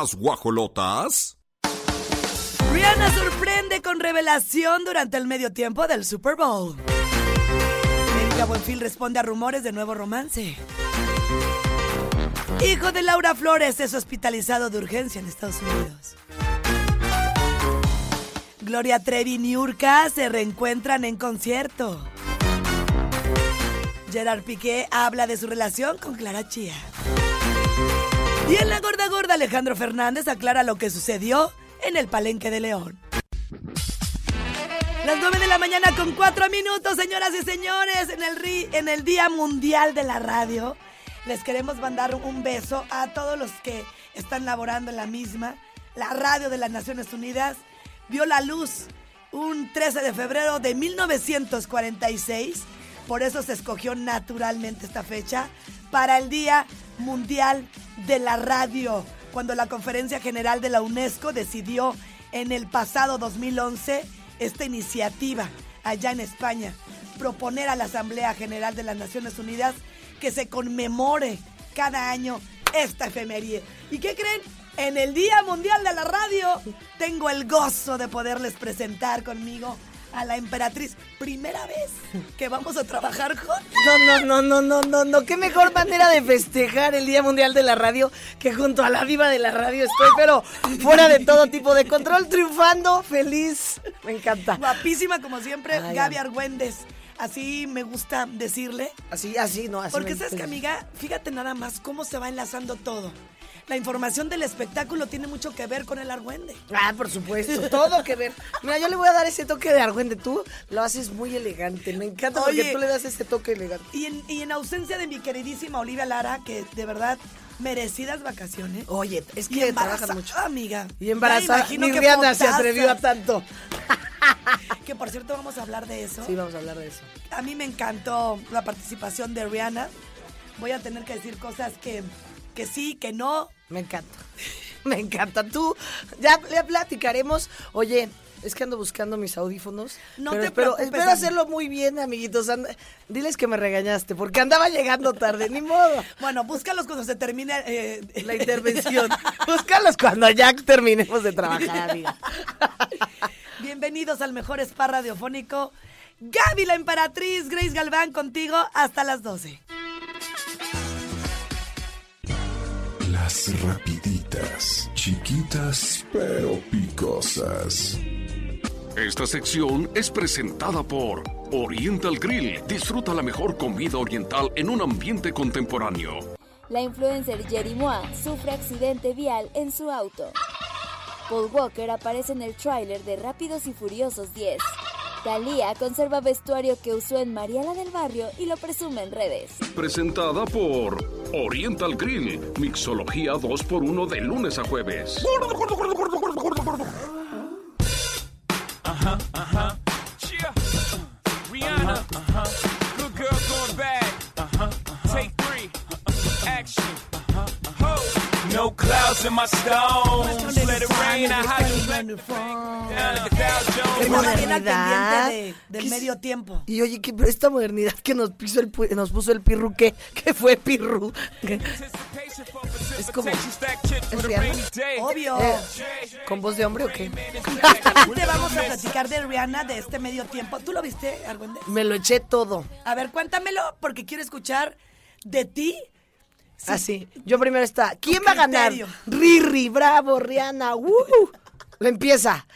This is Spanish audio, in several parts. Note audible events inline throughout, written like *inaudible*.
Las guajolotas. Rihanna sorprende con revelación durante el medio tiempo del Super Bowl. Erika Buenfil responde a rumores de nuevo romance. Hijo de Laura Flores es hospitalizado de urgencia en Estados Unidos. Gloria Trevi y Niurka se reencuentran en concierto. Gerard Piqué habla de su relación con Clara Chía. Y en la gorda gorda Alejandro Fernández aclara lo que sucedió en el Palenque de León. Las 9 de la mañana con 4 minutos, señoras y señores, en el, en el Día Mundial de la Radio. Les queremos mandar un beso a todos los que están laborando en la misma. La radio de las Naciones Unidas vio la luz un 13 de febrero de 1946. Por eso se escogió naturalmente esta fecha para el Día Mundial de la Radio, cuando la Conferencia General de la UNESCO decidió en el pasado 2011 esta iniciativa allá en España, proponer a la Asamblea General de las Naciones Unidas que se conmemore cada año esta efeméride. ¿Y qué creen? En el Día Mundial de la Radio tengo el gozo de poderles presentar conmigo a la emperatriz. Primera vez que vamos a trabajar juntos. No, no, no, no, no, no, no. Qué mejor manera de festejar el Día Mundial de la Radio que junto a la diva de la radio estoy, pero fuera de todo tipo de control, triunfando, feliz. Me encanta. Guapísima como siempre, Ay, Gaby Argüendes. Así me gusta decirle. Así, así, no, así. Porque sabes que, amiga, fíjate nada más cómo se va enlazando todo. La información del espectáculo tiene mucho que ver con el argüende. Ah, por supuesto, todo que ver. Mira, yo le voy a dar ese toque de argüende. Tú lo haces muy elegante. Me encanta porque Oye. tú le das ese toque elegante. Y en, y en ausencia de mi queridísima Olivia Lara, que de verdad, merecidas vacaciones. Oye, es que trabajas mucho. amiga. Y embarazada. imagino Ni qué Rihanna se atrevió a tanto. *laughs* Que por cierto, vamos a hablar de eso. Sí, vamos a hablar de eso. A mí me encantó la participación de Rihanna. Voy a tener que decir cosas que, que sí, que no. Me encanta. *laughs* Me encanta. Tú, ya, ya platicaremos. Oye, es que ando buscando mis audífonos. No pero te espero, preocupes, espero hacerlo muy bien, amiguitos. Diles que me regañaste, porque andaba llegando tarde, ni modo. Bueno, búscalos cuando se termine eh, *laughs* La intervención. Búscalos cuando ya terminemos de trabajar, amiga. *laughs* Bienvenidos al mejor spa radiofónico. Gaby la emperatriz, Grace Galván contigo hasta las 12. Las rapiditas, chiquitas pero picosas. Esta sección es presentada por Oriental Grill. Disfruta la mejor comida oriental en un ambiente contemporáneo. La influencer Jerry Moa sufre accidente vial en su auto. Paul Walker aparece en el tráiler de Rápidos y Furiosos 10. Thalía conserva vestuario que usó en Mariela del Barrio y lo presume en redes. Presentada por Oriental Grill. Mixología 2x1 de lunes a jueves. Yeah. Rihanna. Uh-huh. Good girl going bad. Take three. Action. In my stones. Let it rain. I hide you al modernidad. pendiente de- del ¿Qué medio tiempo. Y oye, que pero esta modernidad que nos puso el, nos puso el pirru, ¿qué? ¿Qué fue pirru? ¿Qué? Es como- Es Rihanna. Obvio. Eh, ¿Con voz de hombre o qué? *laughs* Justamente vamos a platicar de Rihanna de este medio tiempo. ¿Tú lo viste, Argüende? Me lo eché todo. A ver, cuéntamelo porque quiero escuchar de ti. Así. Yo primero está. ¿Quién va a ganar? Riri, bravo, Rihanna. ¡uh! Lo empieza.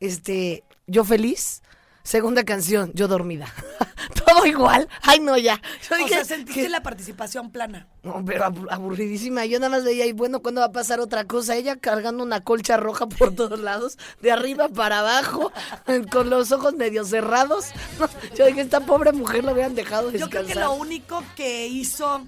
Este, yo feliz. Segunda canción, yo dormida. *laughs* Todo igual. Ay, no, ya. Yo O dije sea, sentiste que- la participación plana. No, pero abu- aburridísima. Yo nada más veía, y bueno, ¿cuándo va a pasar otra cosa? Ella cargando una colcha roja por todos lados, de arriba para abajo, *laughs* con los ojos medio cerrados. No, *laughs* yo dije, esta pobre mujer la hubieran dejado Yo creo descansar. que lo único que hizo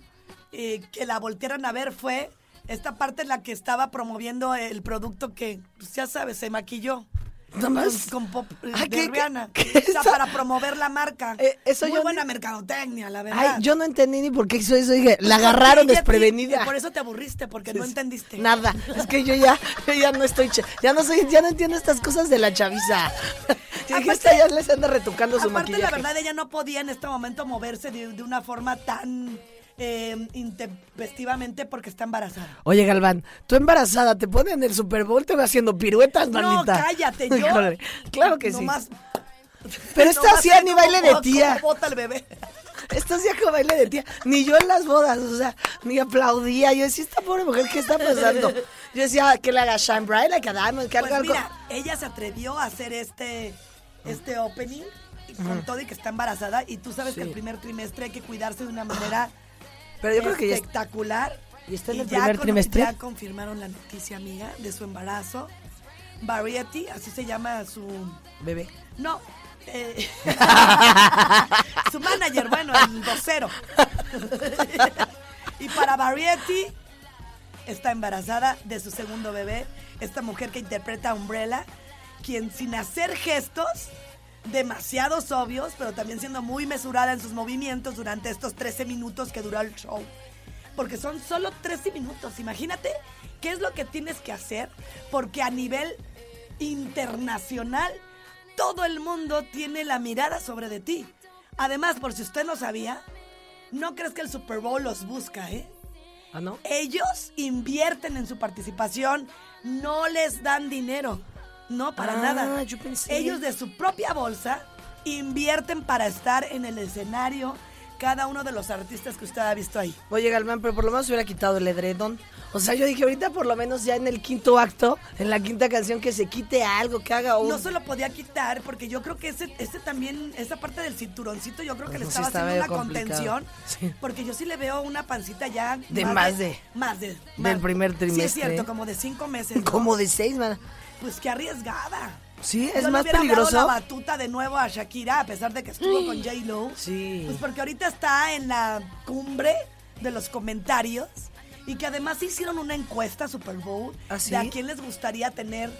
eh, que la voltearan a ver fue esta parte en la que estaba promoviendo el producto que, pues, ya sabes, se maquilló. Nada más. Con, con pop eh, Ay, de ¿qué- Rihanna. qué- qué o sea, para promover la marca. Eh, eso Muy yo buena ni- mercadotecnia, la verdad. Ay, yo no entendí ni por qué hizo eso. Dije, la agarraron Ella- desprevenida. y Por eso te aburriste, porque no entendiste. Nada, es que yo ya, ya no estoy, ya no soy, ya no entiendo estas cosas de la chaviza. *laughs* Aparte- esta ya les anda retocando su Aparte, maquillaje. la verdad, ella no podía en este momento moverse de, de una forma tan eh, intempestivamente porque está embarazada. Oye, Galván, tú embarazada, te ponen en el Super Bowl, te vas haciendo piruetas, No, manita. cállate, *laughs* yo. Híjole, claro que sí. Pero *laughs* esta hacía ni baile de tía. bota el bebé. *laughs* Esto hacía como baile de tía. Ni yo en las bodas, o sea, ni aplaudía. Yo decía, esta pobre mujer, ¿qué está pasando? Yo decía, que le haga Shine Bright, like a diamond, que haga Pues algo. mira, ella se atrevió a hacer este, este opening con todo y que está embarazada. Y tú sabes que el primer trimestre hay que cuidarse de una manera Pero yo creo que ya espectacular. ¿Y está en el primer con- trimestre? Ya confirmaron la noticia, amiga, de su embarazo. Variety, así se llama su... Bebé. No. *laughs* eh, *laughs* su manager, bueno, el vocero. y para Variety está embarazada de su segundo bebé, esta mujer que interpreta a Umbrella, quien sin hacer gestos demasiados obvios, pero también siendo muy mesurada en sus movimientos durante estos 13 minutos que duró el show. Porque son solo 13 minutos. Imagínate qué es lo que tienes que hacer, porque a nivel internacional todo el mundo tiene la mirada sobre de ti. Además, por si usted no sabía, no crees que el Super Bowl los busca, ¿eh? ¿Ah, no? Ellos invierten en su participación, no les dan dinero. No, para Ah, nada. yo pensé. Ellos de su propia bolsa invierten para estar en el escenario cada uno de los artistas que usted ha visto ahí. Oye, Galván, pero por lo menos hubiera quitado el edredón. O sea, yo dije, ahorita por lo menos ya en el quinto acto, en la quinta canción, que se quite algo, que haga un... No se lo podía quitar porque yo creo que ese, ese también, esa parte del cinturoncito, yo creo que le sí estaba está haciendo una complicado. contención. Sí. Porque yo sí le veo una pancita ya. De más de- Más de. del primer Sí, trimestre. es cierto, como de cinco meses. ¿no? Como de seis, man. Pues qué arriesgada. Sí, Yo es le más hubiera dado peligroso. la batuta de nuevo a Shakira, a pesar de que estuvo con J-Lo. Sí. Pues porque ahorita está en la cumbre de los comentarios y que además hicieron una encuesta Super Bowl ¿Ah, sí? de a quién les gustaría tener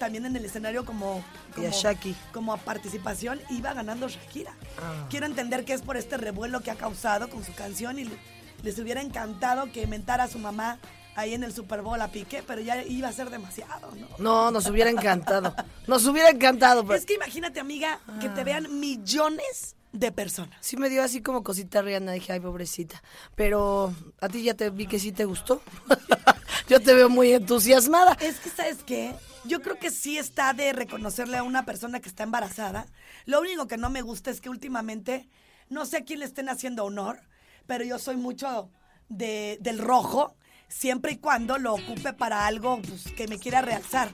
también en el escenario como, Y a como, Shaki. como a participación iba ganando Shakira. Ah. Quiero entender que es por este revuelo que ha causado con su canción y le- les hubiera encantado que mentara a su mamá ahí en el Super Bowl a Piqué, pero ya iba a ser demasiado, ¿no? No, nos hubiera encantado. Nos hubiera encantado. Pero... Es que imagínate, amiga, que Ah. te vean millones de personas. Sí me dio así como cosita Rihanna, dije, ay, pobrecita. Pero a ti ya te vi que sí te gustó. *laughs* Yo te veo muy entusiasmada. Es que, ¿sabes qué? Yo creo que sí está de reconocerle a una persona que está embarazada. Lo único que no me gusta es que últimamente, no sé a quién le estén haciendo honor, pero yo soy mucho de, del rojo, siempre y cuando lo ocupe para algo pues, que me quiera realzar.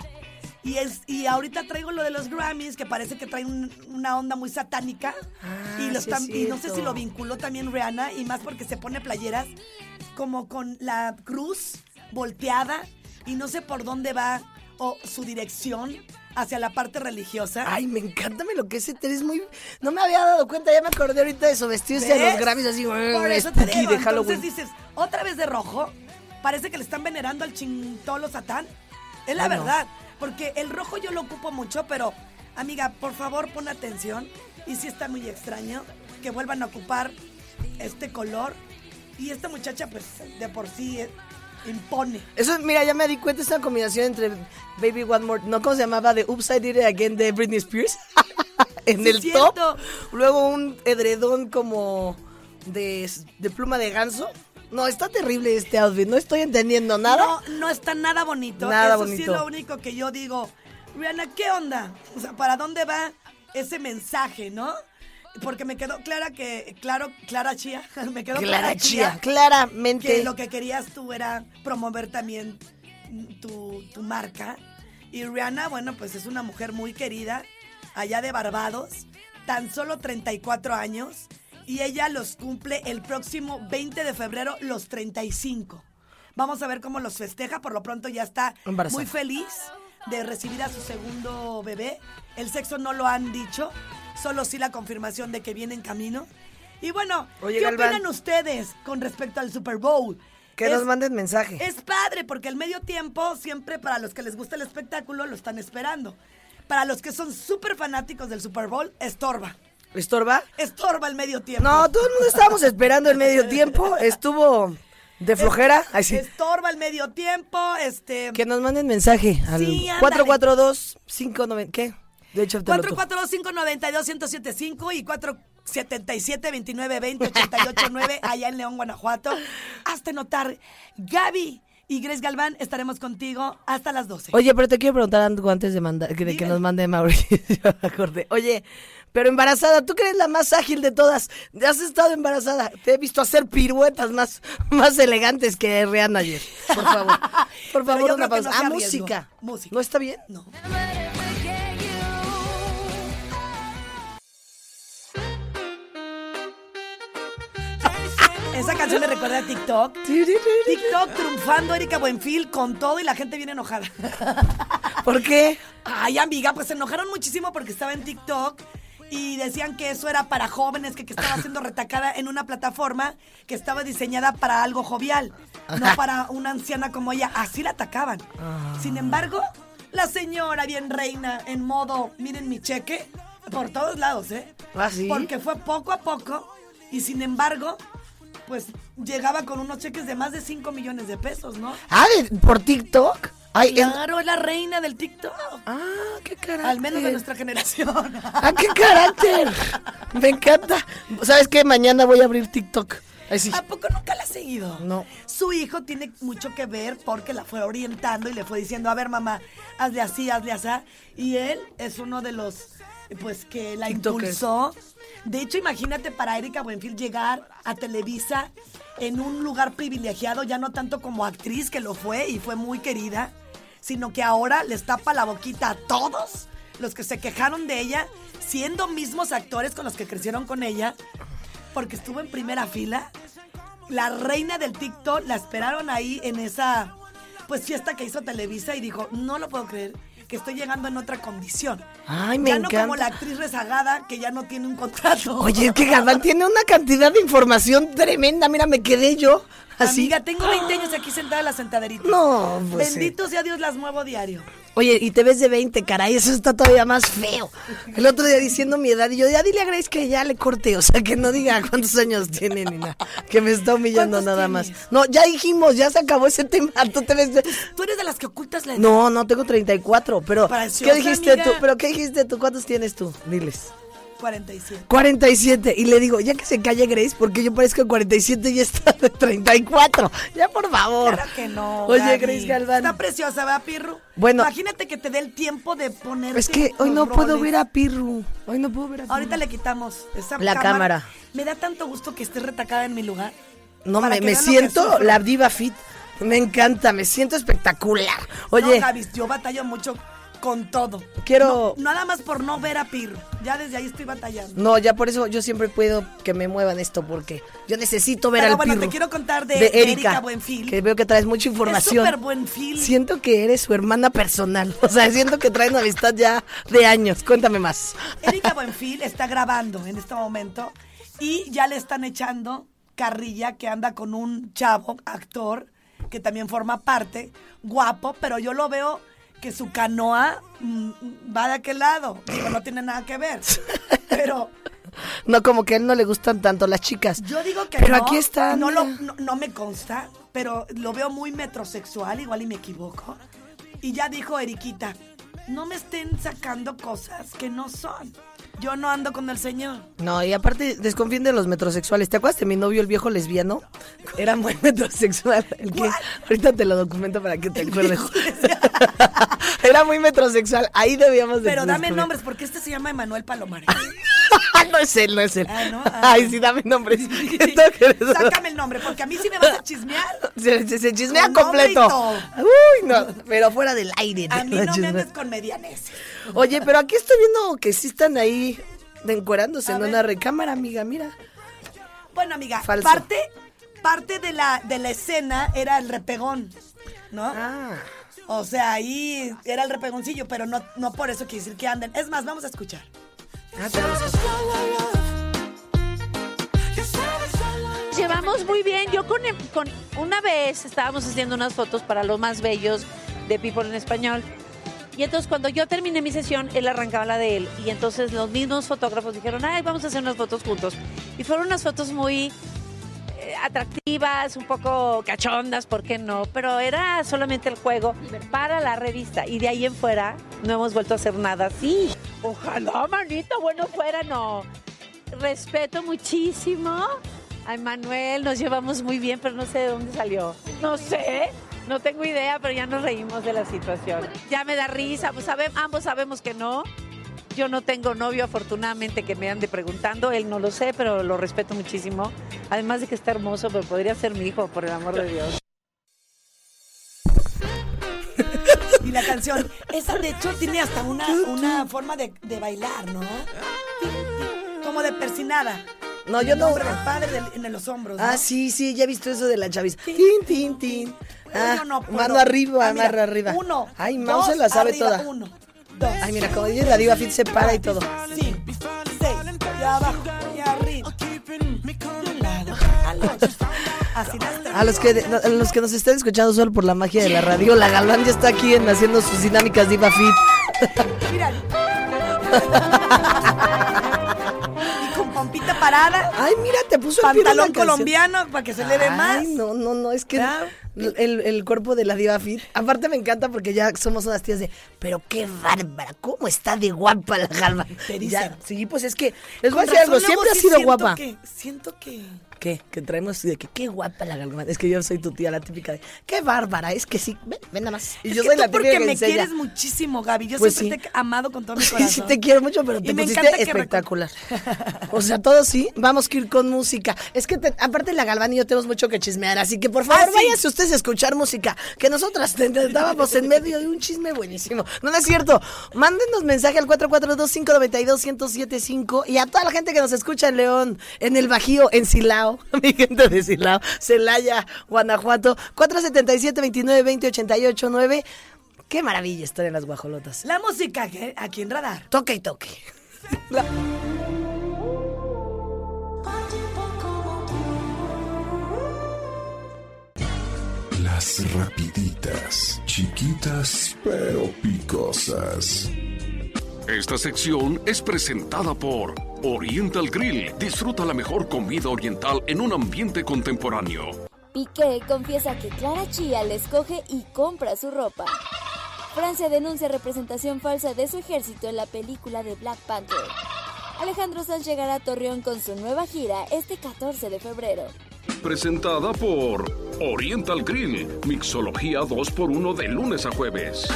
Y, es, y ahorita traigo lo de los Grammys, que parece que trae un- una onda muy satánica. Ah, y, sí no sé si lo vinculó también Rihanna, y más porque se pone playeras como con la cruz volteada, y no sé por dónde va o su dirección hacia la parte religiosa. Ay, me encanta me lo que es es muy... No me había dado cuenta, ya me acordé ahorita de eso, vestirse de ¿Ves? los Grammys así, Por eso te spooky digo, de Halloween. entonces dices, otra vez de rojo, parece que le están venerando al chintolo satán. Es la no. verdad, porque el rojo yo lo ocupo mucho, pero amiga, por favor pon atención. Y sí está muy extraño que vuelvan a ocupar este color. Y esta muchacha, pues, de por sí eh, impone. Eso, mira, ya me di cuenta, esta combinación entre Baby One More, ¿no? ¿Cómo se llamaba? De Upside Did It Again de Britney Spears. *laughs* en Sí, el es cierto. top. Luego un edredón como de, de pluma de ganso. No, está terrible este outfit, no estoy entendiendo nada. No, no está nada bonito. Nada Eso sí es lo único que yo digo. Rihanna, ¿qué onda? O sea, ¿para dónde va ese mensaje, no? Porque me quedó clara que, claro, Clara Chía, *laughs* me quedó Clara clara Chía, Chía, claramente. que lo que querías tú era promover también tu, tu marca. Y Rihanna, bueno, pues es una mujer muy querida, allá de Barbados, tan solo 34 años, y ella los cumple el próximo 20 de febrero, los 35. Vamos a ver cómo los festeja, por lo pronto ya está Embarazada. muy feliz de recibir a su segundo bebé. El sexo no lo han dicho, solo sí la confirmación de que viene en camino. Y bueno, Oye, ¿qué Galván. opinan ustedes con respecto al Super Bowl? Que Es- nos manden mensaje. es padre porque el medio tiempo siempre para los que les gusta el espectáculo lo están esperando. Para los que son súper fanáticos del Super Bowl, estorba. ¿Estorba? Estorba el medio tiempo. No, todo el mundo estábamos esperando el medio tiempo. Estuvo de flojera. Ay, sí. Estorba el medio tiempo, este... Que nos manden mensaje al Sí, ándale. 442 590 ¿Qué? De hecho, te lo 442-592-1075 y 77 29 20 88 9 allá en León, Guanajuato. Hazte notar. Gaby y Grace Galván estaremos contigo hasta las 12. Oye, pero te quiero preguntar algo antes de, mandar, de que nos mande Mauricio. *laughs* acordé. Oye, pero embarazada, tú que eres la más ágil de todas. Has estado embarazada. Te he visto hacer piruetas más, más elegantes que Rihanna ayer. Por favor. *laughs* Por favor, una pausa. no ah, música. Música. ¿No está bien? No. Esa canción me recuerda a TikTok. *laughs* TikTok triunfando Erika Buenfil con todo y la gente viene enojada. ¿Por qué? Ay, amiga, pues se enojaron muchísimo porque estaba en TikTok y decían que eso era para jóvenes, que, que estaba siendo retacada en una plataforma que estaba diseñada para algo jovial, no para una anciana como ella. Así la atacaban. Sin embargo, la señora bien reina en modo, miren mi cheque, por todos lados, ¿eh? ¿Ah, sí? Porque fue poco a poco y sin embargo, pues llegaba con unos cheques de más de 5 millones de pesos, ¿no? Ah, ¿de- ¿por TikTok? Ay, Claro, es la reina del TikTok. Ah, qué carácter. Al menos de nuestra generación. *laughs* ¡Ah, qué carácter! Me encanta. ¿Sabes qué? Mañana voy a abrir TikTok. Sí. ¿A poco nunca la ha seguido? No. Su hijo tiene mucho que ver porque la fue orientando y le fue diciendo, a ver mamá, hazle así, hazle así. Y él es uno de los, pues, que la TikTokers. impulsó. De hecho, imagínate para Erika Buenfil llegar a Televisa en un lugar privilegiado, ya no tanto como actriz, que lo fue y fue muy querida, sino que ahora les tapa la boquita a todos los que se quejaron de ella, siendo mismos actores con los que crecieron con ella, porque estuvo en primera fila. La reina del TikTok la esperaron ahí en esa pues fiesta que hizo Televisa y dijo, no lo puedo creer, que estoy llegando en otra condición. Ay, me ya no como encanta. la actriz rezagada que ya no tiene un contrato. Oye, es que Galván tiene una cantidad de información tremenda. Mira, me quedé yo así. Amiga, tengo 20 años aquí sentada en la sentaderita. No, pues, Bendito sea Dios, las muevo diario. Oye, y te ves de 20, caray, eso está todavía más feo. El otro día diciendo mi edad, y yo, ya dile a Grace que ya le corte, o sea, que no diga cuántos años tiene ni nada, que me está humillando ¿Cuántos nada tienes? más. No, ya dijimos, ya se acabó ese tema, *laughs* tú te ves... de- Tú eres de las que ocultas la edad. No, no, tengo 34, pero... Preciosa, ¿Qué dijiste amiga. tú? ¿Pero qué dijiste tú? ¿Cuántos tienes tú? Diles. 47. 47. Y le digo, ya que se calle Grace, porque yo parezco que 47 y está de 34. Ya, por favor. Claro que no. Oye. Grace Galván. Está preciosa, ¿va, Pirru? Bueno. Imagínate que te dé el tiempo de poner. Es que hoy no puedo ver a Pirru. Hoy no puedo ver a Pirru. Ahorita le quitamos esa La cámara. Me da tanto gusto que esté retacada en mi lugar. No, me, me siento la diva fit. Me encanta, me siento espectacular. No, Oye, yo batallo mucho con todo. Quiero- No, nada más por no ver a Pirru. Ya desde ahí estoy batallando. no, ya por eso yo siempre puedo que me muevan esto, porque yo necesito ver Pero al bueno, te quiero contar de, de Erika, Erika Buenfil. Que veo que traes mucha información. súper buen film. Siento que eres su hermana personal. *laughs* O sea, siento que traen una amistad ya de años. Cuéntame más. Erika *laughs* Buenfil está grabando en este momento y ya le están echando carrilla que anda con un chavo, actor, que también forma parte, guapo, pero yo lo veo que su canoa mm, va de aquel lado. Digo, no tiene nada que ver. Pero *laughs* No, como que a él no le gustan tanto las chicas. yo digo que Pero no. aquí está. No, lo- no, no me consta, pero lo veo muy metrosexual, igual y me equivoco. Y ya dijo Eriquita, no me estén sacando cosas que no son. Yo no ando con el señor. No, y aparte desconfíen de los metrosexuales. ¿Te acuerdas de mi novio, el viejo lesbiano? Era muy *laughs* metrosexual. El que, ahorita te lo documento para que te acuerdes. *laughs* Era muy metrosexual. Ahí debíamos de Pero dame nombres, porque este se llama Emanuel Palomares. *laughs* no es él, no es él. Ah, ¿no? Ah. Ay, sí, dame nombres. Sácame el nombre, porque a mí sí me vas a chismear. Se, se- se chismea Con completo. Uy, no, pero fuera del aire. A mí no me andes con medianeses. Oye, pero aquí estoy viendo que sí están ahí de encuerándose A en ver. una recámara, amiga, mira. Bueno, amiga, Falso. parte, parte de la, de la escena era el repegón, ¿no? Ah. O sea, ahí era el repegoncillo, pero no, no por eso quiere decir que anden. Es más, vamos a escuchar. Ah, Llevamos muy bien. Yo con, con una vez estábamos haciendo unas fotos para los más bellos de People en Español. Y entonces cuando yo terminé mi sesión, él arrancaba la de él. Y entonces los mismos fotógrafos dijeron, ay, vamos a hacer unas fotos juntos. Y fueron unas fotos muy eh, atractivas, un poco cachondas, ¿por qué no? Pero era solamente el juego para la revista. Y de ahí en fuera no hemos vuelto a hacer nada así. Ojalá, manita, bueno fuera, no. respeto muchísimo a Emanuel, nos llevamos muy bien, pero no sé de dónde salió. No sé, no tengo idea, pero ya nos reímos de la situación. Ya me da risa, pues ambos sabemos que no. Yo no tengo novio, afortunadamente, que me ande preguntando. Él no lo sé, pero lo respeto muchísimo. Además de que está hermoso, pero podría ser mi hijo, por el amor de Dios. Y la canción, esa de hecho tiene hasta una, una forma de, de bailar, ¿no? Como de persinada. No, yo no. nombre del padre del- en los hombros. ¿no? Ah, sí, sí, ya he visto eso de la chaviza. Sí. Tin, tin, tin. Ah, Yo no puedo. mano arriba, Ah, mira, mano arriba. Uno. Ay, Mau se la sabe arriba, toda. Uno, dos. Ay, mira, como dice la diva Fit se para y todo. Cinco, seis, y abajo, y arriba. De un lado al otro. Así A los que a los que nos estén escuchando solo por la magia de la radio, la Galván ya está aquí en haciendo sus dinámicas diva fit. Mira. *laughs* parada, Ay, mira, te puso el de la pantalón colombiano para que se le ve más. Ay, no, no, no, es que el, el cuerpo de la diva fit. Aparte me encanta porque ya somos unas tías de, pero qué bárbara, cómo está de guapa la Galván. Sí, pues es que les voy a decir algo, siempre ha sido guapa. que- siento que. ¿Qué? Que traemos de que qué guapa la Galván. Es que yo soy tu tía, la típica de, qué bárbara, es que sí, ven, ven nada más. Y Es yo que soy tú la típica porque que me enseña. quieres muchísimo, Gaby. Yo Pues siempre sí. te he amado con todo mi *laughs* Sí, corazón. sí te quiero mucho, pero Y te me pusiste encanta que espectacular. O sea, todo sí, vamos que ir con música. Es que te- aparte la Galván y yo tenemos mucho que chismear, así que por favor, Ah, sí. váyanse ustedes a escuchar música, que nosotras estábamos en medio de un chisme buenísimo. No, no es cierto. Mándenos mensaje al 442-592-1075 y a toda la gente que nos escucha en León, en el Bajío, en Silao, *laughs* mi gente de Silao, Celaya, Guanajuato, 477-29-20-88-9. Qué maravilla estar en las guajolotas. La música que- aquí en Radar. Toque y toque. *laughs* Las rapiditas, chiquitas pero picosas. Esta sección es presentada por Oriental Grill. Disfruta la mejor comida oriental en un ambiente contemporáneo. Piqué confiesa que Clara Chía le escoge y compra su ropa. Francia denuncia representación falsa de su ejército en la película de Black Panther. Alejandro Sanz llegará a Torreón con su nueva gira este 14 de febrero. Presentada por Oriental Grill. Mixología 2x1 de lunes a jueves.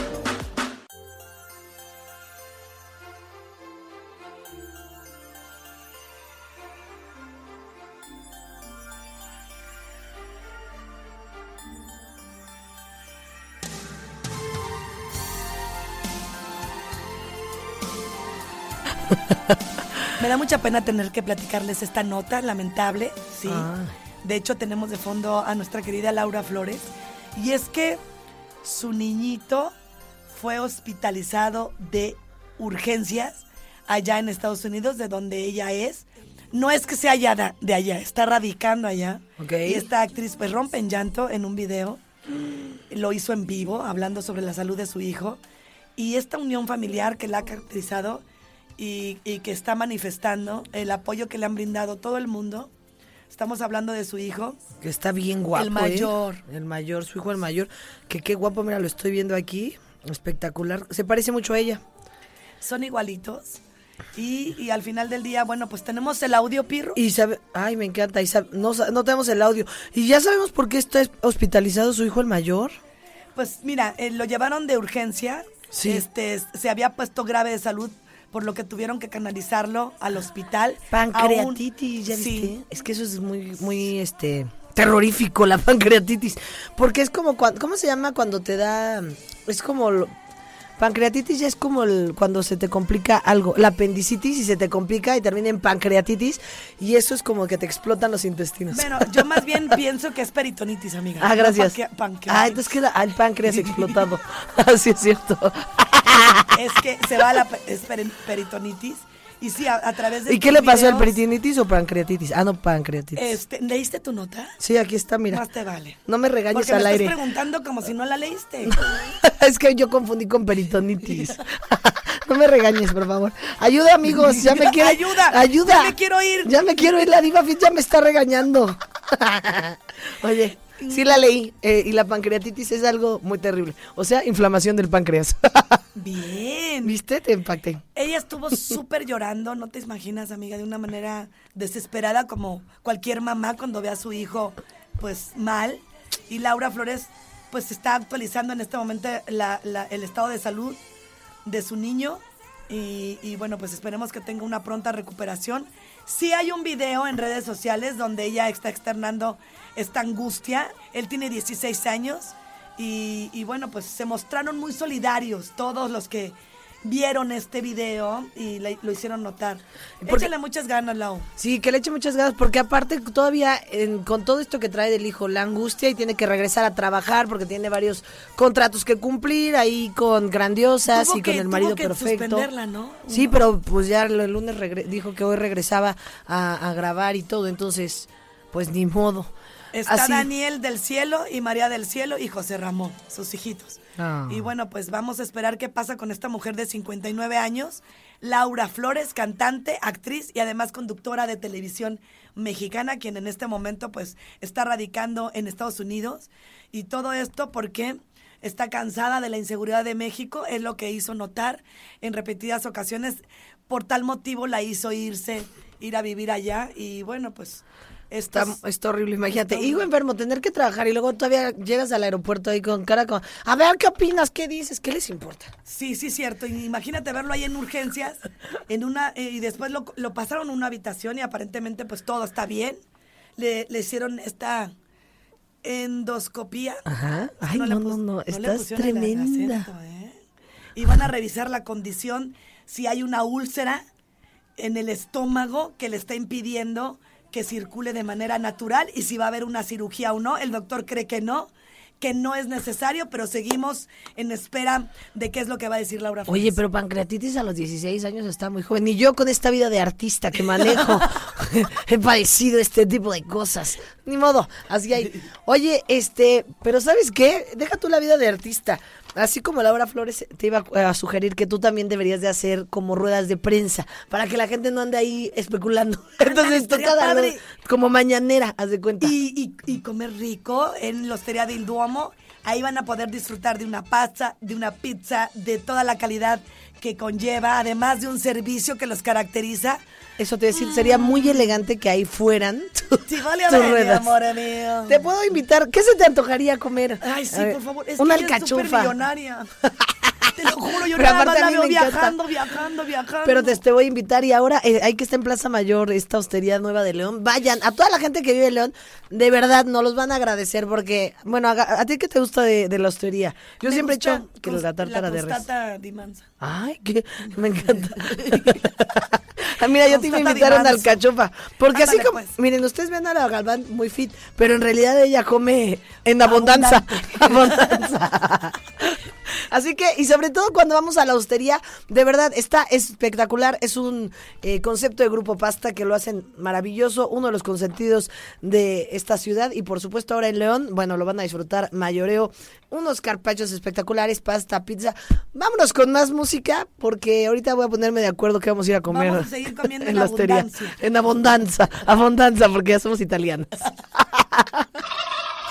Da mucha pena tener que platicarles esta nota lamentable, sí. Ah. De hecho, tenemos de fondo a nuestra querida Laura Flores. Y es que su niñito fue hospitalizado de urgencias allá en Estados Unidos, de donde ella es. No es que sea allá de allá, está radicando allá. Y esta actriz pues rompe en llanto en un video. Lo hizo en vivo, hablando sobre la salud de su hijo. Y esta unión familiar que la ha caracterizado y, y que está manifestando el apoyo que le han brindado todo el mundo. Estamos hablando de su hijo. Que está bien guapo. El mayor. ¿eh? El mayor, su hijo el mayor. Que qué guapo, mira, lo estoy viendo aquí. Espectacular. Se parece mucho a ella. Son igualitos. Y, y al final del día, bueno, pues tenemos el audio, Pirro. Y sabe, ay, me encanta. Y sabe- no, no tenemos el audio. Y ya sabemos por qué está hospitalizado su hijo el mayor. Pues mira, eh, lo llevaron de urgencia. Sí. Este, se había puesto grave de salud, por lo que tuvieron que canalizarlo al hospital. Pancreatitis, ¿ya Aún- viste? Sí. Es que eso es muy, muy, este, terrorífico, la *laughs* pancreatitis. Porque es como, cuando, ¿cómo se llama cuando te da, es como, lo- pancreatitis ya es como el, cuando se te complica algo, la apendicitis y se te complica y termina en pancreatitis y eso es como que te explotan los intestinos. Bueno, yo más bien *laughs* pienso que es peritonitis, amiga. Ah, gracias. Ah, entonces queda ah, el páncreas *laughs* explotado. Así es cierto. Es que se va a la peritonitis. Y sí, a, a través de ¿Y qué le pasó al peritonitis o pancreatitis? Ah, no, pancreatitis. Este, ¿Leíste tu nota? Sí, aquí está, mira. Más te vale. No me regañes Porque al me aire. estás preguntando como si no la leíste. *laughs* es que yo confundí con peritonitis. *laughs* no me regañes, por favor. Ayuda, amigos. Ya me *laughs* quiero. Ayuda, Ayuda. ya me quiero ir. Ya me quiero ir. La diva Fit ya me está regañando. Oye. Sí la leí. eh, y la pancreatitis es algo muy terrible. O sea, inflamación del páncreas. *laughs* Bien. ¿Viste? Te impacté. Ella estuvo *laughs* súper llorando, no te imaginas, amiga, de una manera desesperada como cualquier mamá cuando ve a su hijo pues mal. Y Laura Flores pues está actualizando en este momento la- la- el estado de salud de su niño. Y, y, bueno, pues esperemos que tenga una pronta recuperación. Sí hay un video en redes sociales donde ella está externando esta angustia. Él tiene 16 años y, y bueno, pues se mostraron muy solidarios todos los que vieron este video y le- lo hicieron notar. Porque- Échale muchas ganas, Lau. Sí, que le eche muchas ganas, porque aparte todavía en- con todo esto que trae del hijo, la angustia y tiene que regresar a trabajar porque tiene varios contratos que cumplir ahí con Grandiosas Tuvo y que- con el marido que perfecto. suspenderla, ¿no? Sí, pero pues ya el lunes dijo que hoy regresaba a, a grabar y todo, entonces pues ni modo. Está Así- Daniel del Cielo y María del Cielo y José Ramón, sus hijitos. Ah. Y bueno, pues vamos a esperar qué pasa con esta mujer de 59 años, Laura Flores, cantante, actriz y además conductora de televisión mexicana, quien en este momento pues está radicando en Estados Unidos. Y todo esto porque está cansada de la inseguridad de México, es lo que hizo notar en repetidas ocasiones. Por tal motivo la hizo irse, ir a vivir allá y bueno, pues... Está, estos- está horrible, imagínate. está Hijo enfermo, tener que trabajar y luego todavía llegas al aeropuerto ahí con cara con... A ver, ¿qué opinas? ¿Qué dices? ¿Qué les importa? Sí, sí, cierto. Imagínate verlo ahí en urgencias, en una eh, y después lo, lo pasaron a una habitación y aparentemente pues todo está bien. Le, le hicieron esta endoscopía. Ajá. Ay, no, no, no, estás tremenda. acento, ¿eh? Y van a revisar la condición, si hay una úlcera en el estómago que le está impidiendo que circule de manera natural y si va a haber una cirugía o no. El doctor cree que no, que no es necesario, pero seguimos en espera de qué es lo que va a decir Laura Flores. Oye, pero pancreatitis a los 16 años está muy joven. Y yo con esta vida de artista que manejo *laughs* *laughs* he padecido este tipo de cosas. Ni modo, así hay. Oye, este, pero ¿sabes qué? Deja tú la vida de artista. Así como Laura Flores te iba a sugerir que tú también deberías de hacer como ruedas de prensa para que la gente no ande ahí especulando. *laughs* Entonces estaría toca darle padre. como mañanera, haz de cuenta. y, y- y comer rico en la Hostería del Duomo. Ahí van a poder disfrutar de una pasta, de una pizza, de toda la calidad que conlleva, además de un servicio que los caracteriza. Eso te voy a decir, sería muy elegante que ahí fueran *laughs* tu- Sí, vale, tus mi ruedas. amor mío. Te puedo invitar. ¿Qué se te antojaría comer? Ay, sí, ver, por favor. Es una que supermillonaria. *laughs* Te lo juro, yo Pero nada más la veo viajando, viajando, viajando. Pero te, te voy a invitar y ahora eh, hay que estar en Plaza Mayor, esta hostería nueva de León. Vayan, a toda la gente que vive en León, de verdad, nos los van a agradecer porque, bueno, a, a ti que te gusta de, de la hostería. Yo Me siempre he hecho que la tártara de res. di manza. Ay, que me encanta. *laughs* Mira, yo te iba a Constata invitar a una Dimanzo. alcachofa. Porque así como, pues. miren, ustedes ven a la Galván muy fit, pero en realidad ella come en abundancia. Abundancia. *laughs* Así que, y sobre todo cuando vamos a la hostería, de verdad, está espectacular. Es un eh, concepto de Grupo Pasta que lo hacen maravilloso, uno de los consentidos de esta ciudad. Y por supuesto, ahora en León, bueno, lo van a disfrutar mayoreo. Unos carpachos espectaculares, pasta, pizza. Vámonos con más música, porque ahorita voy a ponerme de acuerdo que vamos a ir a comer. Vamos a seguir comiendo *laughs* en la hostería. abundancia. En abundancia, abundancia, porque ya somos italianas. *laughs*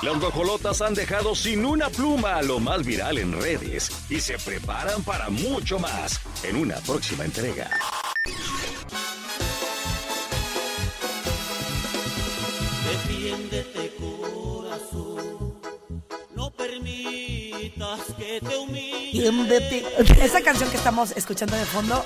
Las guajolotas han dejado sin una pluma a lo más viral en redes y se preparan para mucho más en una próxima entrega. Defiéndete corazón, no permitas que te humille. Esa canción que estamos escuchando de fondo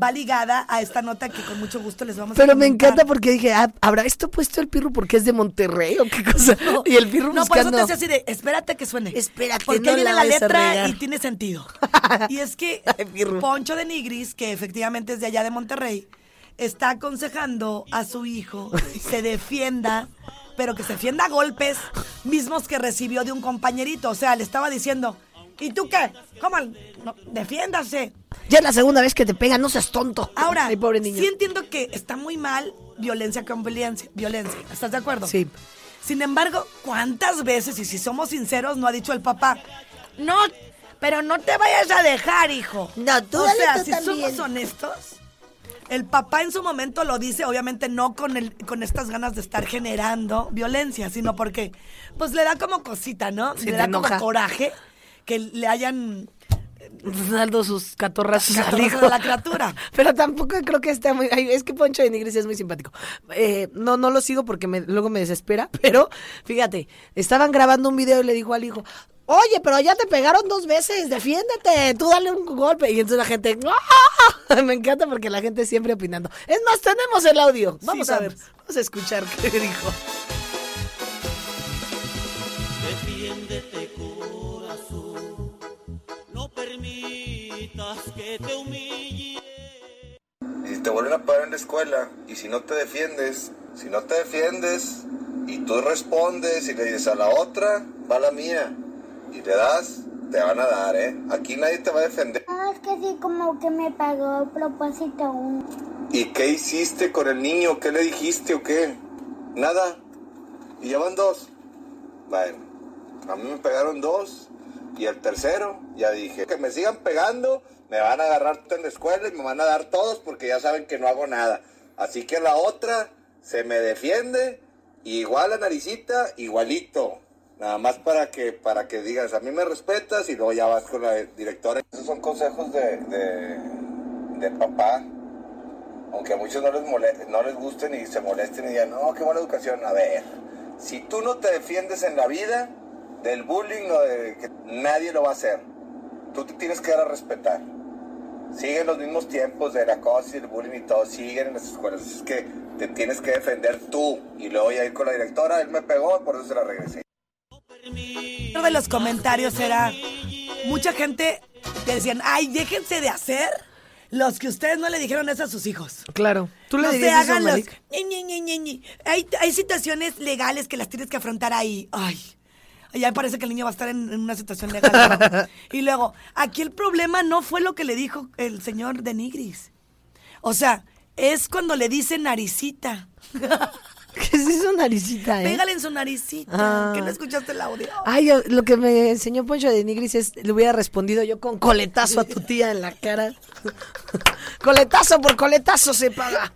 va ligada a esta nota que con mucho gusto les vamos a Pero me encanta porque dije, ah, ¿habrá esto puesto el pirro porque es de Monterrey o qué cosa? *laughs* y el pirro No, por eso buscando... te hace así de, espérate que suene. Espérate, Porque no viene la letra y tiene sentido. *laughs* y es que Ay. Poncho de Nigris, que efectivamente es de allá de Monterrey, está aconsejando a su hijo se defienda, pero que se defienda a golpes mismos que recibió de un compañerito. O sea, le estaba diciendo, ¿y tú qué? ¿Cómo? No, defiéndase. Ya es la segunda vez que te pegan, no seas tonto. Ahora, Ay, pobre niño. sí entiendo que está muy mal violencia con violencia. violencia. ¿Estás de acuerdo? Sí. Sin embargo, ¿cuántas veces, y si somos sinceros, no ha dicho el papá, no, pero no te vayas a dejar, hijo? No, tú O dale sea, tú si también. somos honestos, el papá en su momento lo dice, obviamente no con el, con estas ganas de estar generando violencia, sino porque pues le da como cosita, ¿no? Sí, le te da enoja. como coraje que le hayan dando sus catorrazos al Catorrazos hijo. a la criatura. *laughs* Pero tampoco creo que esté muy... ay, es que Poncho de Nigris es muy simpático. Eh, no, no lo sigo porque me- luego me desespera, *laughs* pero fíjate, estaban grabando un video y le dijo al hijo... Oye, pero ya te pegaron dos veces, defiéndete, tú dale un golpe. Y entonces la gente, ¡ah! *laughs* me encanta porque la gente siempre opinando. Es más, tenemos el audio. Vamos a ver, vamos a escuchar qué dijo. Te vuelven a parar en la escuela y si no te defiendes, si no te defiendes y tú respondes y le dices a la otra, va la mía y le das, te van a dar, ¿eh? Aquí nadie te va a defender. No, es que sí, como que me pagó a propósito un... ¿Y qué hiciste con el niño? ¿Qué le dijiste o qué? Nada. Y ya van dos. Bueno, a mí me pegaron dos y el tercero ya dije que me sigan pegando, me van a agarrar en la escuela y me van a dar todos porque ya saben que no hago nada. Así que la otra se me defiende, igual la naricita, igualito. Nada más para que para que digas, a mí me respetas y luego ya vas con la directora. Esos son consejos de, de, papá aunque a muchos no les, mole- no les gusten y se molesten y digan, no, qué buena educación. A ver, si tú no te defiendes en la vida del bullying o de que nadie lo va a hacer, tú te tienes que dar a respetar. Siguen los mismos tiempos del acoso y el bullying y todo, siguen en las escuelas. Es que te tienes que defender tú y luego ya ir con la directora, él me pegó, por eso se la regresé. Uno de los comentarios era, mucha gente que decían, ay, déjense de hacer los que ustedes no le dijeron eso a sus hijos. Claro. ¿Tú le no se dirías eso, hagan los... Ñe, Ñe. Hay, hay situaciones legales que las tienes que afrontar ahí. Ay, ya parece que el niño va a estar en, en una situación legal. *laughs* y luego, aquí el problema no fue lo que le dijo el señor de Nigris. O sea, es cuando le dice naricita. *laughs* ¿Qué es eso, naricita, eh? Pégale en su naricita. Ah. Que no escuchaste el audio. Ay, yo- lo que me enseñó Poncho de Nigris es, le hubiera respondido yo con coletazo a tu tía en la cara. *laughs* coletazo por coletazo se paga.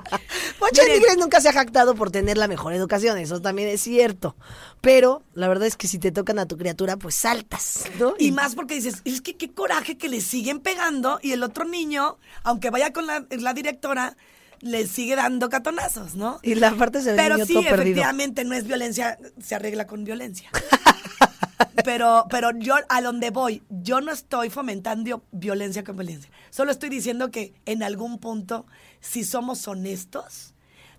*laughs* Poncho Miren. Nunca se ha jactado por tener la mejor educación, eso también es cierto. Pero la verdad es que si te tocan a tu criatura, pues saltas, ¿no? Y más porque dices, es que qué coraje que le siguen pegando y el otro niño, aunque vaya con la, la directora, le sigue dando catonazos, ¿no? Y la parte se ve Pero niño sí, todo perdido. efectivamente, no es violencia, se arregla con violencia. *laughs* pero, pero yo a donde voy, yo no estoy fomentando violencia con violencia. Solo estoy diciendo que en algún punto, si somos honestos,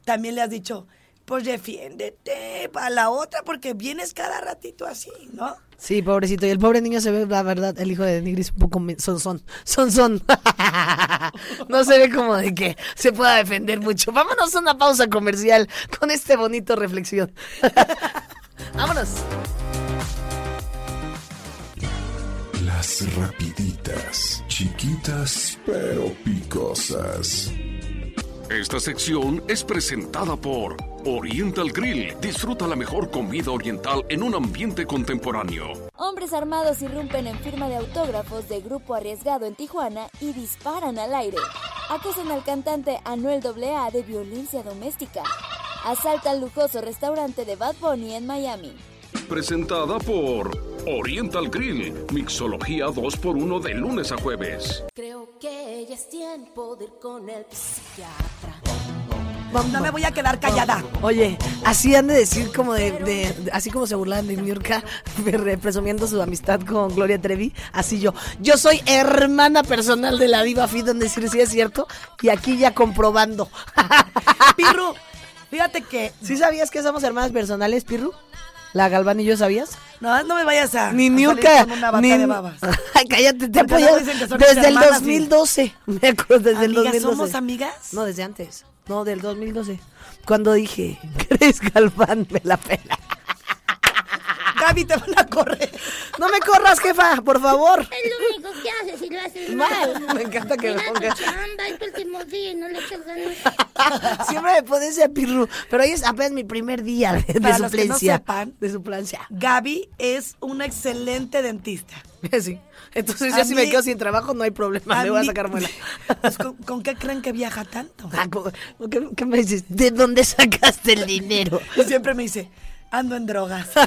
también le has dicho, pues defiéndete para la otra, porque vienes cada ratito así, ¿no? Sí, pobrecito. Y el pobre niño se ve, la verdad, el hijo de Nigris un poco son son. Son son. *laughs* no se ve como de que se pueda defender mucho. Vámonos a una pausa comercial con este bonito reflexión. *laughs* Vámonos. Las rapiditas, chiquitas pero picosas. Esta sección es presentada por Oriental Grill. Disfruta la mejor comida oriental en un ambiente contemporáneo. Hombres armados irrumpen en firma de autógrafos de grupo arriesgado en Tijuana y disparan al aire. Acusan al cantante Anuel AA de violencia doméstica. Asaltan lujoso restaurante de Bad Bunny en Miami. Presentada por Oriental Grill. Mixología 2x1 de lunes a jueves. Creo que ya es tiempo de ir con el psiquiatra. No me voy a quedar callada. Oye, así han de decir como de, de- de- así como se burlan de Niurka *laughs* presumiendo su amistad con Gloria Trevi, así yo. Yo soy hermana personal de la diva Fit, donde decir si es cierto, y aquí ya comprobando. *laughs* Pirru, fíjate que... ¿Sí sabías que somos hermanas personales, Pirru? La Galván y yo, ¿sabías? No, no me vayas a... Ni Niurka, ni... de babas. Ay, *laughs* cállate, te mis desde el hermanas y- 2012. *laughs* Me acuerdo, desde el Amigas, 2012. ¿somos amigas? No, desde antes. No, del 2012. Cuando dije, *laughs* ¿crees Galván me la pela? Gaby, te van a correr. No me corras, jefa, por favor. Es lo único que haces y lo haces mal. Me encanta que me pongas. chamba, es tu último día y no le echas ganas. *laughs* Siempre me pones ese pirru. Pero hoy es apenas mi primer día de, de Para los que no suplencia. sepan, de suplencia. Gaby es una excelente dentista. *laughs* Sí. Entonces A ya si me quedo sin trabajo no hay problema, me voy a sacar muela. *laughs* Pues, ¿con, con qué creen que viaja tanto? Ah, ¿cómo- ¿Qué, qué me dices? ¿De dónde sacaste el dinero? Y siempre me dice, ando en drogas. *laughs*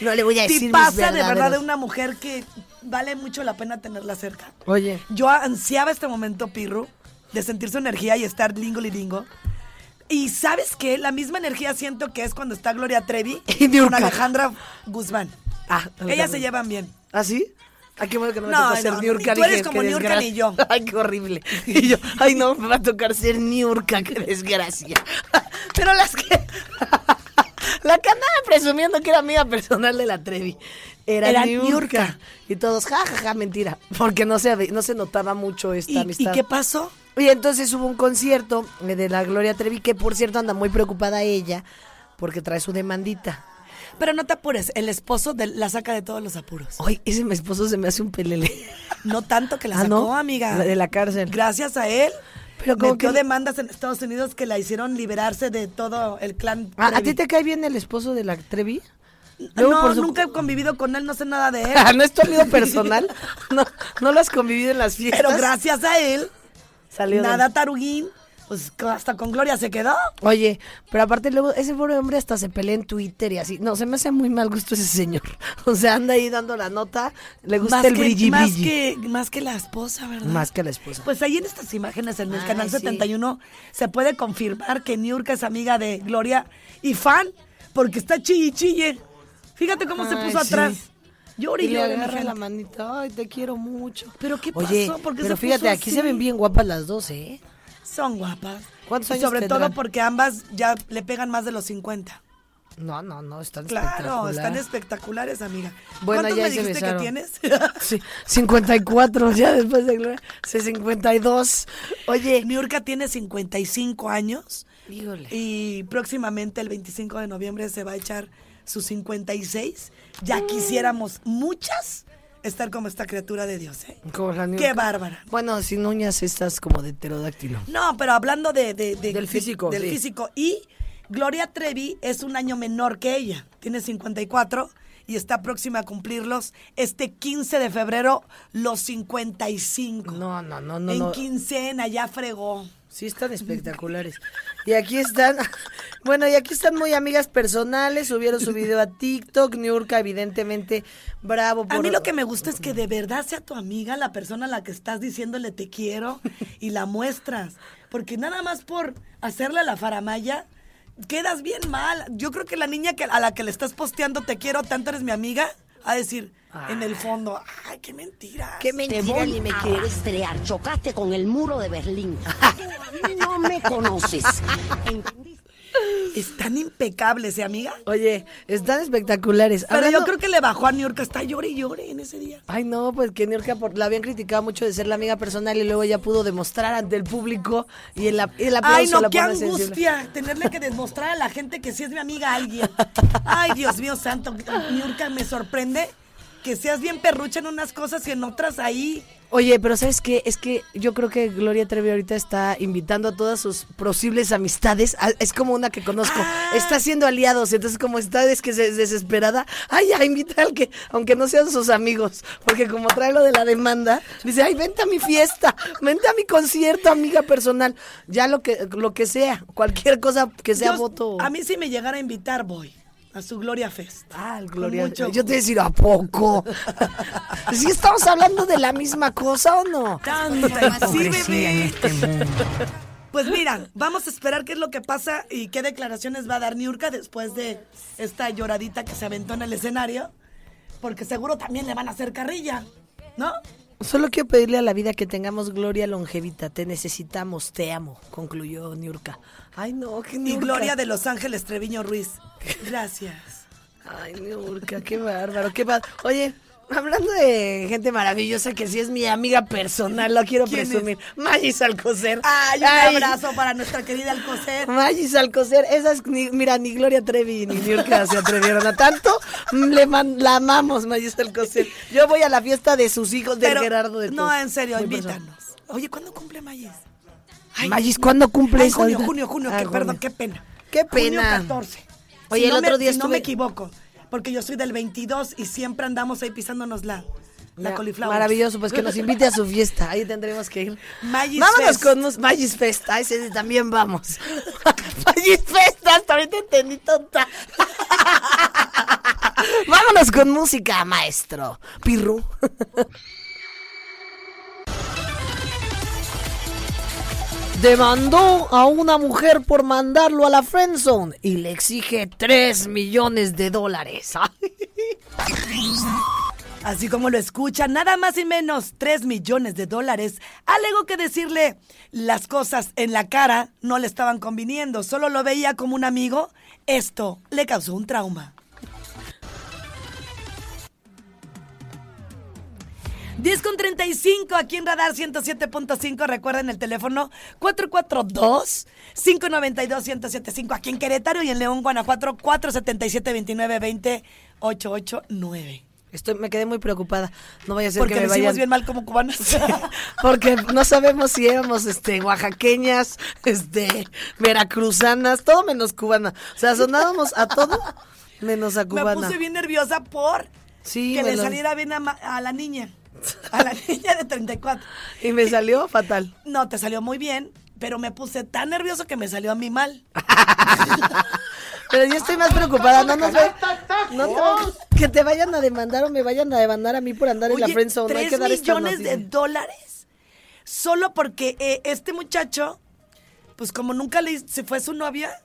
No le voy a decir Si mis pasa de verdad de una mujer que vale mucho la pena tenerla cerca. Oye, Yo ansiaba este momento, Pirru, de sentir su energía y estar lingo lingo. Y ¿sabes qué? La misma energía siento que es cuando está Gloria Trevi *laughs* Y con. Alejandra Guzmán. ah, Ellas se llevan bien. ¿Ah, sí? Ah, qué bueno que no me No, tocó ser no, Niurka. tú eres como Niurka ni yo. *laughs* Ay, qué horrible. Y yo, ay, no, me va a tocar ser Niurka, qué desgracia. Pero las que... Presumiendo que era amiga personal de la Trevi. Era, Era Niurka. Niurka. Y todos, ja, ja, ja, mentira. Porque no se, no se notaba mucho esta ¿Y, amistad. ¿Y qué pasó? Y entonces hubo un concierto eh, de la Gloria Trevi, que por cierto anda muy preocupada ella, porque trae su demandita. Pero no te apures, el esposo de- la saca de todos los apuros. Ay, ese mi esposo se me hace un pelele. No tanto que la Ah, sacó, ¿no? amiga. La de la cárcel. Gracias a él. Pero como metió que- demandas en Estados Unidos que la hicieron liberarse de todo el clan. Ah, ¿A ti te cae bien el esposo de la Trevi? No, Luego, por su- nunca he convivido con él, no sé nada de *laughs* él. ¿No es tu amigo personal? *laughs* ¿No, ¿No lo has convivido en las fiestas? Pero gracias a él, Salió de- nada taruguín, pues hasta con Gloria se quedó. Oye, pero aparte luego ese pobre hombre hasta se pelea en Twitter y así. No, se me hace muy mal gusto ese señor. *laughs* O sea, anda ahí dando la nota. Le gusta Más el que, brilli más brilli. que Más que la esposa, ¿verdad? Más que la esposa. Pues ahí en estas imágenes en el Ay, canal sí. 71 se puede confirmar que Niurka es amiga de Gloria y fan porque está chille chille. Fíjate cómo se puso sí. atrás. Llora y le agarra la manita. Ay, te quiero mucho. ¿Pero qué Oye, pasó? ¿Por qué pero se fíjate, puso aquí así? se ven bien guapas las dos, ¿eh? Son guapas. ¿Cuántos Y años sobre tendrán? todo porque ambas ya le pegan más de los 50. No, no, no, están Claro, espectaculares. están espectaculares, amiga. Bueno, ¿Cuántos ya me dijiste que tienes? *laughs* Sí, 54, ya después de. Sí, 52. Oye, Niurka tiene 55 años híjole. y próximamente el 25 de noviembre se va a echar sus 56. Ya Mm. quisiéramos muchas estar como esta criatura de Dios, ¿eh? Como la. Qué bárbara. Bueno, sin uñas estás como de pterodáctilo. No, pero hablando de, de- de- Del físico, Del sí. físico. Y Gloria Trevi es un año menor que ella. Tiene 54 y está próxima a cumplirlos este 15 de febrero los 55. No, no, no, no. en no. quincena ya fregó. Sí, están espectaculares. Y aquí están, *laughs* bueno, y aquí están muy amigas personales, subieron su video a TikTok, Niurka evidentemente bravo por... A mí lo que me gusta es que de verdad sea tu amiga la persona a la que estás diciéndole te quiero y la muestras. Porque nada más por hacerle la faramaya, quedas bien mal. Yo creo que la niña que, a la que le estás posteando te quiero tanto, eres mi amiga, a decir en el fondo, ay, qué mentira. Qué Te mentira, voy ni me a quieres. rastrear. Chocaste con el muro de Berlín. Tú *laughs* a mí no me conoces. *laughs* ¿Entendiste? Están impecables, ¿eh, amiga? Oye, están espectaculares. Pero Hablando- yo creo que le bajó a New York, está llore y llore en ese día. Ay, no, pues que Niurka por- la habían criticado mucho de ser la amiga personal y luego ya pudo demostrar ante el público y el, ap- el aplauso Ay, no, la qué sensible. angustia tenerle que demostrar a la gente que sí es mi amiga alguien. Ay, Dios mío santo, Niurka, me sorprende que seas bien perrucha en unas cosas y en otras ahí. Oye, pero ¿sabes qué? Es que yo creo que Gloria Trevi ahorita está invitando a todas sus posibles amistades. a- Es como una que conozco. Ah. Está haciendo aliados. Entonces, como está es que se desesperada, ay, ya invita al que, aunque no sean sus amigos. Porque como trae lo de la demanda, dice, ay, vente a mi fiesta, vente a mi concierto, amiga personal. Ya lo que, lo que sea, cualquier cosa que sea Yo- voto. A mí si me llegara a invitar, voy a su Gloria Fest. Ah, el Gloria. mucho Yo te voy a decir, ¿a poco? *laughs* ¿Sí estamos hablando de la misma cosa o no? Sí, bebé. Pues mira, vamos a esperar qué es lo que pasa y qué declaraciones va a dar Niurka después de esta lloradita que se aventó en el escenario. Porque seguro también le van a hacer carrilla, ¿no? Solo quiero pedirle a la vida que tengamos gloria longevita. Te necesitamos, te amo, concluyó Niurka. Ay, no, qué Y. Gloria de Los Ángeles Treviño Ruiz. Gracias. Ay, Niurka, qué bárbaro, qué bárbaro. Oye, Hablando de gente maravillosa que sí es mi amiga personal, lo quiero ¿Quién presumir. Magis Alcocer. Ay, un Ay. abrazo para nuestra querida Alcocer. Magis Alcocer, esas, ni- mira, ni Gloria Trevi ni Niurka se atrevieron a tanto. Le man- la amamos, Magis Alcocer. Yo voy a la fiesta de sus hijos, de Pero, Gerardo de No, en serio, invítanos. Oye, ¿cuándo cumple Mayis? Ay, Magis, ¿cuándo cumples? Junio, junio, junio, Ah, que, junio. perdón, qué pena. Qué Junio pena. 14. Oye, Si el no otro me, día si no me equivoco, porque yo soy del 22 y siempre andamos ahí pisándonos la, la coliflor. Maravilloso, pues que nos invite a su *laughs* fiesta. Ahí tendremos que ir. Magis Vámonos Fest. con nos- Magis Fest. Ay, sí, también vamos. *laughs* Magis Fest, hasta ahorita entendí tonta. *laughs* Vámonos con música, maestro. Pirru. Demandó a una mujer por mandarlo a la friendzone y le exige 3 millones de dólares. *laughs* Así como lo escucha, nada más y menos 3 millones de dólares. Alegó que decirle las cosas en la cara no le estaban conviniendo, solo lo veía como un amigo. Esto le causó un trauma. 10 con 35 aquí en Radar 107.5. Recuerden el teléfono 442-592-1075 aquí en Querétaro y en León, Guanajuato 477-2920-889. Estoy, me quedé muy preocupada. No vaya a ser Porque que me lo hicimos vayan. bien mal como cubanos. *laughs* Porque no sabemos si éramos este oaxaqueñas, este veracruzanas, todo menos cubana. O sea, sonábamos a todo menos a Me cubana. puse bien nerviosa por Sí, que me le lo- saliera bien a, a la niña. *laughs* A la niña de 34. Y me salió fatal. No, te salió muy bien, pero me puse tan nervioso que me salió a mí mal. *laughs* Pero yo estoy más preocupada, no nos ve- no te- que te vayan a demandar o me vayan a demandar a mí por andar en la Oye, friendzone. No hay tres que dar millones de dólares solo porque eh, este muchacho, pues como nunca le se fue su novia,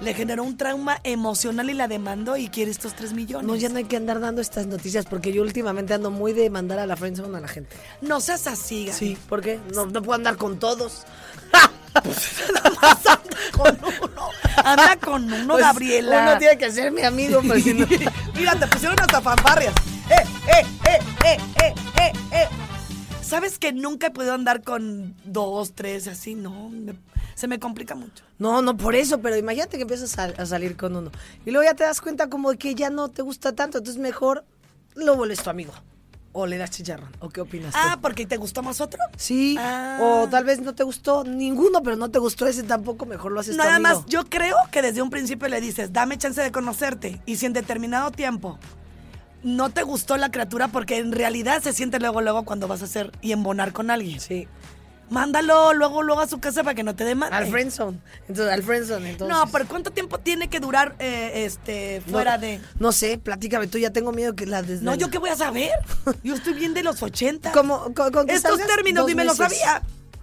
le generó un trauma emocional y la demandó y quiere estos tres millones. No, ya no hay que andar dando estas noticias porque yo últimamente ando muy de mandar a la friendzone a la gente. No seas así, Gaby. Sí, ¿por qué? No, no puedo andar con todos. *laughs* Anda con uno, Pues, Gabriela. Uno tiene que ser mi amigo, pues si no. *laughs* Mira, te pusieron hasta fanfarrias. ¡Eh, eh, eh, eh, eh, eh, eh! ¿Sabes que nunca he podido andar con dos, tres, así? No, me- se me complica mucho. No, no por eso, pero imagínate que empiezas a, a salir con uno. Y luego ya te das cuenta como que ya no te gusta tanto, entonces mejor lo vuelves tu amigo. O le das chicharrón. ¿O qué opinas? tú? Ah, porque te gustó más otro. Sí, Ah. o tal vez no te gustó ninguno, pero no te gustó ese tampoco, mejor lo haces tu Nada amigo. más, yo creo que desde un principio le dices, dame chance de conocerte. Y si en determinado tiempo no te gustó la criatura, porque en realidad se siente luego, luego cuando vas a hacer y embonar con alguien. Sí. Mándalo luego, luego a su casa para que no te demande. Al friendzone. Entonces, al friendzone, entonces. No, pero ¿cuánto tiempo tiene que durar eh, este No, fuera de...? No sé, platícame tú, ya tengo miedo que la des- No, ¿yo qué voy a saber? Yo estoy bien de los 80. Como, con, con Estos términos ni me los meses. sabía.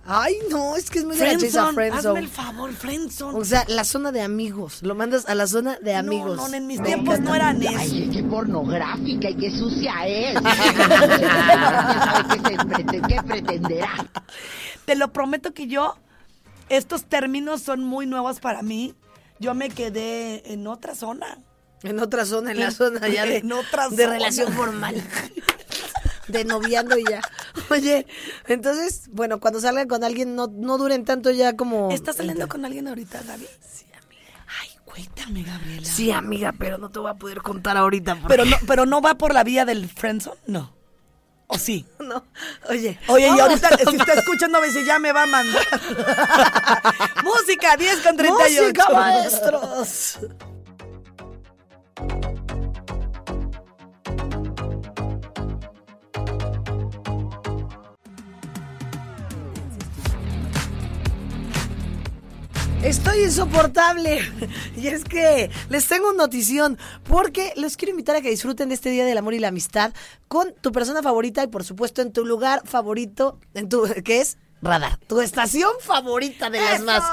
Ay, no, es que es muy derechiza Friendzone, friendzone. hazme el favor, friendzone. O sea, la zona de amigos. Lo mandas a la zona de amigos. No, no, en mis tiempos no eran eso. Ay, qué pornográfica y qué sucia es. *laughs* Qué, pretenderá. Te lo prometo que yo, estos términos son muy nuevos para mí. Yo me quedé en otra zona. En otra zona, en la zona ya de, En otra de relación formal. *laughs* De noviando y ya. *laughs* Oye, entonces, bueno, cuando salgan con alguien, no, no duren tanto ya como. ¿Estás saliendo con alguien ahorita, Gaby? Sí, amiga. Ay, cuéntame, Gabriela. Sí, amiga, pero no te voy a poder contar ahorita. porque- Pero no, pero no va por la vía del friendzone, no. ¿O sí? *laughs* No. Oye. Oye, y ahorita, si está *laughs* escuchando, me dice, ya me va a mandar. Música, 10 con 38. ¡Música, maestros! Estoy insoportable. *laughs* Y es que les tengo notición. Porque los quiero invitar a que disfruten de este Día del Amor y la Amistad con tu persona favorita y, por supuesto, en tu lugar favorito, en tu, *laughs* que es Radar, tu estación favorita de las más.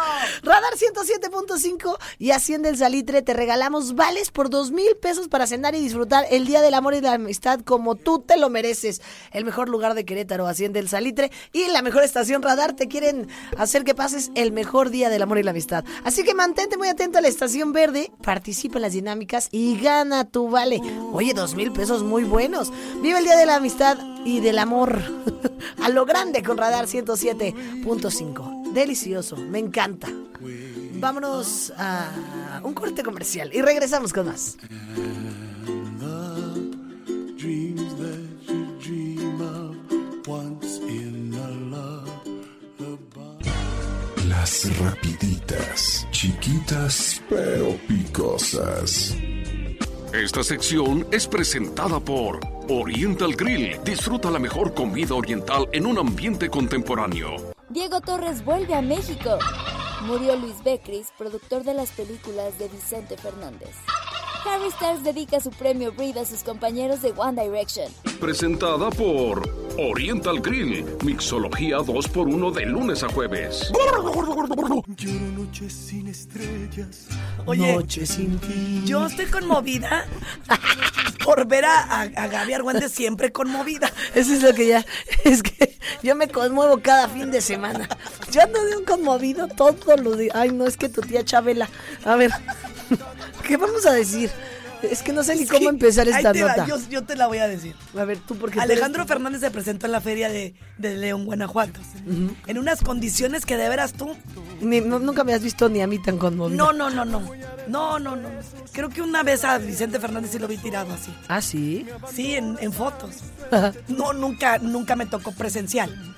Radar 107.5 y Hacienda el Salitre te regalamos vales por dos mil pesos para cenar y disfrutar el Día del Amor y la Amistad como tú te lo mereces. El mejor lugar de Querétaro, Hacienda el Salitre y la mejor estación Radar te quieren hacer que pases el mejor Día del Amor y la Amistad. Así que mantente muy atento a la estación verde, participa en las dinámicas y gana tu vale. Oye, dos mil pesos muy buenos. Vive el Día de la Amistad y del Amor *laughs* a lo grande con Radar 107. 7.5. Delicioso, me encanta. Vámonos a un corte comercial y regresamos con más. Las rapiditas, chiquitas pero picosas. Esta sección es presentada por Oriental Grill. Disfruta la mejor comida oriental en un ambiente contemporáneo. Diego Torres vuelve a México. Murió Luis Becris, productor de las películas de Vicente Fernández. Harry Styles dedica su premio Breed a sus compañeros de One Direction. Presentada por Oriental Grill. Mixología 2x1 de lunes a jueves. Lloro noches sin estrellas. Oye, Noche sin ti. yo estoy conmovida por ver a, a, a Gaby Argüende siempre conmovida. Eso es lo que ya. Es que yo me conmuevo cada fin de semana. Yo ando de un conmovido todos los días. Ay, no, es que tu tía Chabela. A ver, ¿qué vamos a decir? Es que no sé ni cómo empezar ahí esta te va, nota. Yo, yo te la voy a decir. A ver, tú, porque tú Alejandro eres- Fernández se presentó en la feria de, de León, Guanajuato. En unas condiciones que de veras tú. Ni- no- nunca me has visto ni a mí tan conmovido. No, no, no, no. No, no, no. Creo que una vez a Vicente Fernández sí lo vi tirado así. ¿Ah, sí? Sí, en, en fotos. No, nunca, nunca me tocó presencial.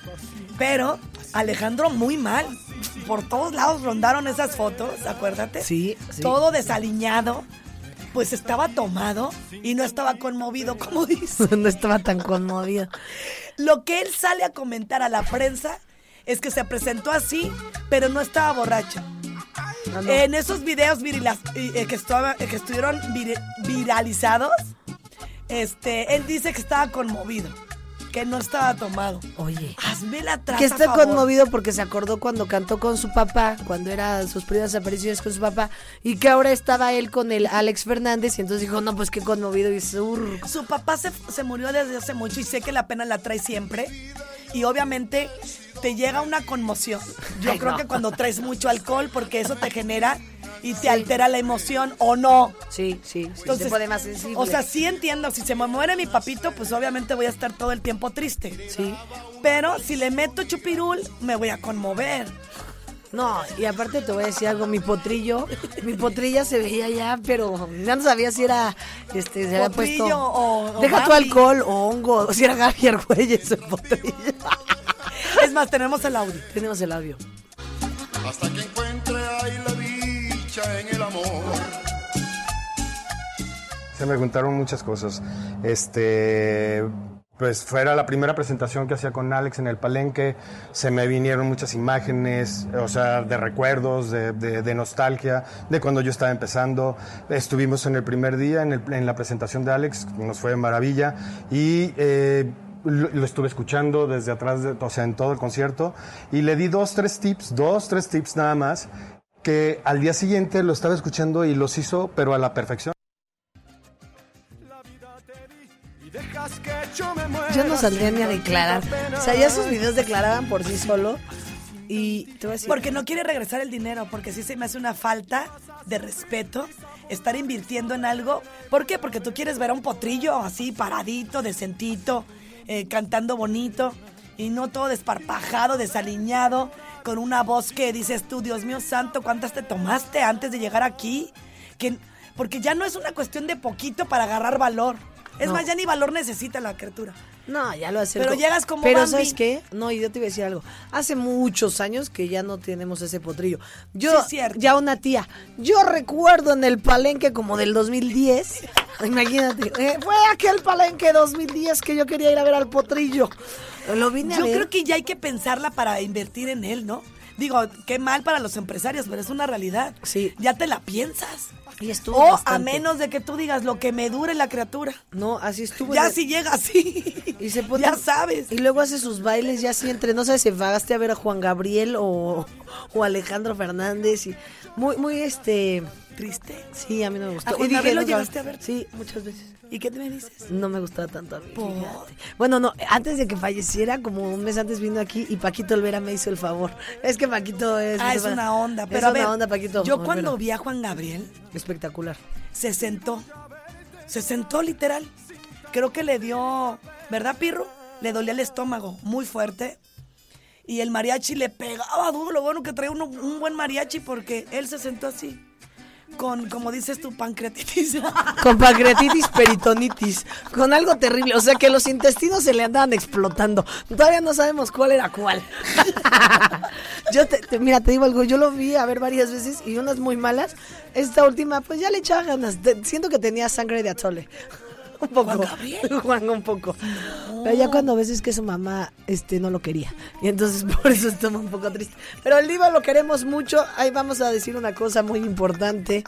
Pero Alejandro muy mal. Por todos lados rondaron esas fotos, acuérdate. Sí, sí. Todo desaliñado. Pues estaba tomado y no estaba conmovido, como dice. *laughs* no estaba tan conmovido. Lo que él sale a comentar a la prensa es que se presentó así, pero no estaba borracho. Ah, no. En esos videos virilas- eh, que, estaba- que estuvieron vir- viralizados, este, él dice que estaba conmovido, que no estaba tomado. Oye. Hazme la traza, Que está favor. conmovido porque se acordó cuando cantó con su papá, cuando eran sus primeras apariciones con su papá, y que ahora estaba él con el Alex Fernández, y entonces dijo, no, pues qué conmovido, y sur. Su papá se, se murió desde hace mucho y sé que la pena la trae siempre. Y obviamente te llega una conmoción. Yo Ay, creo no. que cuando traes mucho alcohol, porque eso te genera y te altera la emoción o no. Sí, sí, sí, Entonces, se pone más sensible. O sea, sí entiendo, si se me muere mi papito, pues obviamente voy a estar todo el tiempo triste. Sí. Pero si le meto chupirul, me voy a conmover. No, y aparte te voy a decir algo, mi potrillo, mi potrilla se veía ya, pero ya no sabía si era, este, se había Potrillo puesto... o- o Deja tu alcohol o hongo, o si era Gaby Argüelles el potrillo. *laughs* Es más, tenemos el audio. Tenemos el audio. hasta que la en el amor. Se me preguntaron muchas cosas. Este, pues fuera la primera presentación que hacía con Alex en el Palenque, se me vinieron muchas imágenes, o sea, de recuerdos, de, nostalgia, de cuando yo estaba empezando. Estuvimos en el primer día en, la presentación de Alex, nos fue de maravilla y eh, lo, lo estuve escuchando desde atrás, de- o sea, en todo el concierto y le di dos, tres tips, dos, tres tips nada más que al día siguiente lo estaba escuchando y los hizo, pero a la perfección. Yo no saldría ni a declarar. O sea, ya sus videos declaraban por sí solo. Y te voy a decir. Porque no quiere regresar el dinero, porque sí se me hace una falta de respeto estar invirtiendo en algo. ¿Por qué? Porque tú quieres ver a un potrillo así paradito, decentito, eh, cantando bonito y no todo desparpajado, desaliñado, con una voz que dices tú, Dios mío santo, ¿cuántas te tomaste antes de llegar aquí? Que, porque ya no es una cuestión de poquito para agarrar valor. Es No. más, ya ni valor necesita la criatura. No, ya lo hace. Pero llegas como Pero Bambi. ¿sabes qué? No, yo te iba a decir algo. Hace muchos años que ya no tenemos ese potrillo. Yo, Sí, ya una tía, yo recuerdo en el palenque como del 2010. *laughs* Imagínate, eh, fue aquel palenque 2010 que yo quería ir a ver al potrillo. Lo vine a Yo ver. creo que ya hay que pensarla para invertir en él, ¿no? Digo, qué mal para los empresarios, pero es una realidad. Sí. Ya te la piensas. Y estuvo O a menos de que tú digas lo que me dure la criatura. No, así estuvo. Ya Y- si llega así. *laughs* Y se pone- Ya sabes. Y luego hace sus bailes ya así entre, no sabes si vagaste a ver a Juan Gabriel o, o Alejandro Fernández y muy, muy este Triste. Sí, a mí no me gustó. ¿A Juan Y dije, lo llegaste a ver? Sí, muchas veces. ¿Y qué me dices? No me gustaba tanto a mí. Bueno, no, antes de que falleciera, como un mes antes vino aquí y Paquito Olvera me hizo el favor. Es que Paquito es... Ah, es una onda. Es Pero a una onda, Paquito. yo Olvera. cuando vi a Juan Gabriel, Espectacular. se sentó. Se sentó literal. Creo que le dio, ¿verdad, Pirro? Le dolía el estómago muy fuerte. Y el mariachi le pegaba duro. Lo bueno que traía uno- un buen mariachi porque él se sentó así. Con, como dices tu pancreatitis. *laughs* Con pancreatitis, peritonitis, con algo terrible. O sea que los intestinos se le andaban explotando. Todavía no sabemos cuál era cuál. *laughs* Yo te, te- mira, te digo algo, yo lo vi a ver varias veces y unas muy malas. Esta última, pues ya le echaba ganas. Siento que tenía sangre de atole. *laughs* Un poco. ¿Juan Gabriel? *laughs* Juan, un poco. Pero ya cuando ves es que su mamá este, no lo quería. Y entonces *laughs* por eso estamos un poco triste. Pero el Diva lo queremos mucho. Ahí vamos a decir una cosa muy importante.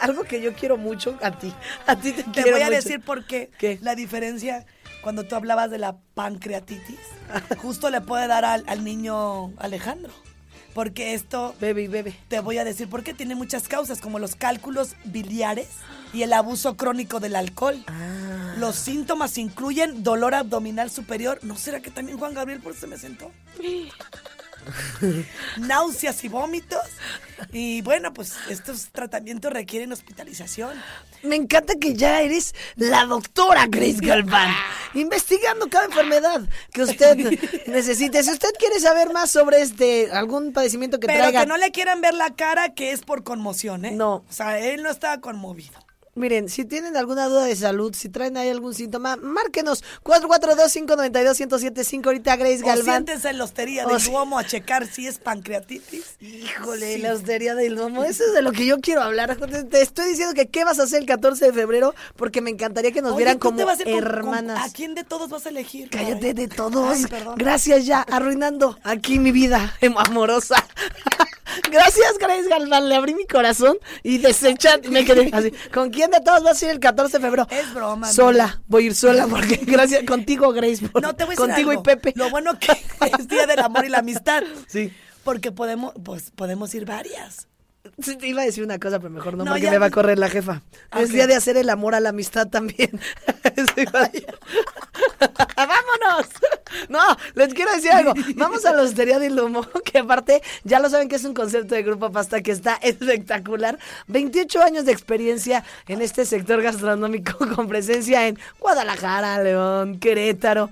Algo que yo quiero mucho a ti. A ti te, Te quiero voy a mucho. decir por qué. La diferencia cuando tú hablabas de la pancreatitis, justo le puede dar al, al niño Alejandro. Porque esto. Bebe y bebe. Te voy a decir por qué tiene muchas causas, como los cálculos biliares y el abuso crónico del alcohol. Ah. Los síntomas incluyen dolor abdominal superior. ¿No será que también Juan Gabriel por eso se me sentó? *laughs* Náuseas y vómitos. Y bueno, pues estos tratamientos requieren hospitalización. Me encanta que ya eres la doctora Grace Galván, *laughs* investigando cada enfermedad que usted necesite. Si usted quiere saber más sobre este algún padecimiento que Pero traiga, que no le quieran ver la cara que es por conmoción, ¿eh? No. O sea, él no estaba conmovido. Miren, si tienen alguna duda de salud, si traen ahí algún síntoma, márquenos 442-592-1075 ahorita Grace O Galván. siéntense en la hostería O del. Duomo a checar si es pancreatitis. Híjole, Sí. la hostería del domo, eso es de lo que yo quiero hablar. Te, estoy diciendo que qué vas a hacer el 14 de febrero porque me encantaría que nos Oye, vieran ¿tú te como vas a ir con- con- hermanas. ¿A quién de todos vas a elegir? Cállate de todos. Ay. Gracias ya, arruinando aquí mi vida amorosa. *laughs* Gracias, Grace Galván. Le abrí mi corazón y desechan. Me quedé así. ¿Con quién de todos vas a ir el 14 de febrero? Es broma. Sola. Voy a ir sola porque *laughs* gracias contigo, Grace. por- No te voy a decir contigo algo. y Pepe. Lo bueno que *laughs* es Día del Amor y la Amistad. Sí. Porque podemos, pues, podemos ir varias. Te iba a decir una cosa, pero mejor no, No, porque ya me va a correr la jefa. Es día de hacer el amor a la amistad también. *laughs* *laughs* ¡Vámonos! No, les quiero decir algo. *laughs* Vamos a la Hostería del Humo, que aparte ya lo saben que es un concepto de Grupo Pasta que está espectacular. 28 años de experiencia en este sector gastronómico con presencia en Guadalajara, León, Querétaro.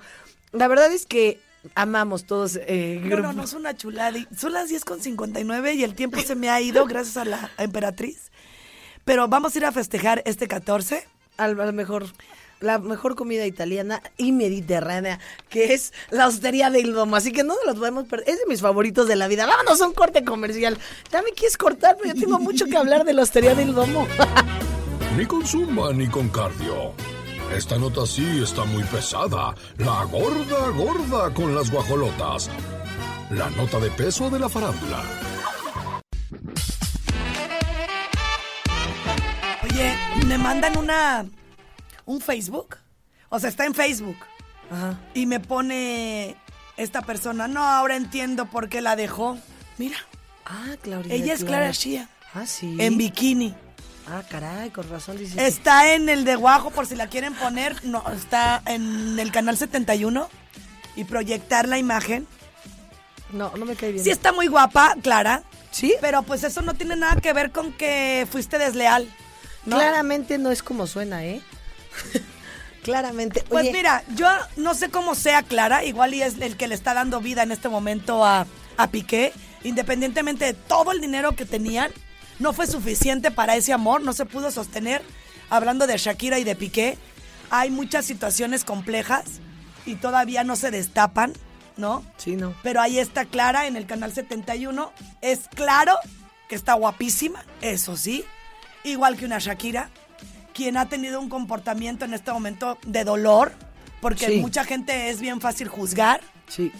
La verdad es que amamos todos eh, No, no, no, es una chulada. Son las 10 con 59 y el tiempo se me ha ido gracias a la emperatriz. Pero vamos a ir a festejar este 14. al, al mejor la mejor comida italiana y mediterránea, que es la hostería del domo. Así que no nos los podemos perder. Es de mis favoritos de la vida. Vámonos a un corte comercial. Ya me quieres cortar, pero yo tengo mucho que hablar de la hostería del domo. *laughs* Ni con zumba ni con cardio. Esta nota sí está muy pesada. La gorda gorda con las guajolotas. La nota de peso de la farándula. Oye, me mandan una. un Facebook. O sea, está en Facebook. Ajá. Y me pone esta persona. No, ahora entiendo por qué la dejó. Mira, Ah, Claudia. ella es Clara Shia. Ah, sí. En bikini. Ah, caray, con razón dice. Está en el de Guajo, por si la quieren poner. No, está en el canal 71. Y proyectar la imagen. No, no me cae bien. Sí está muy guapa, Clara. ¿Sí? Pero pues eso no tiene nada que ver con que fuiste desleal. ¿no? Claramente no es como suena, ¿eh? *laughs* Claramente. Pues Oye, mira, yo no sé cómo sea Clara, igual y es el que le está dando vida en este momento a, a Piqué, independientemente de todo el dinero que tenían, no fue suficiente para ese amor, no se pudo sostener. Hablando de Shakira y de Piqué, hay muchas situaciones complejas y todavía no se destapan, ¿no? Sí, no. Pero ahí está Clara en el canal 71. Es claro que está guapísima, eso sí, igual que una Shakira, quien ha tenido un comportamiento en este momento de dolor, porque Sí. mucha gente es bien fácil juzgar, Sí.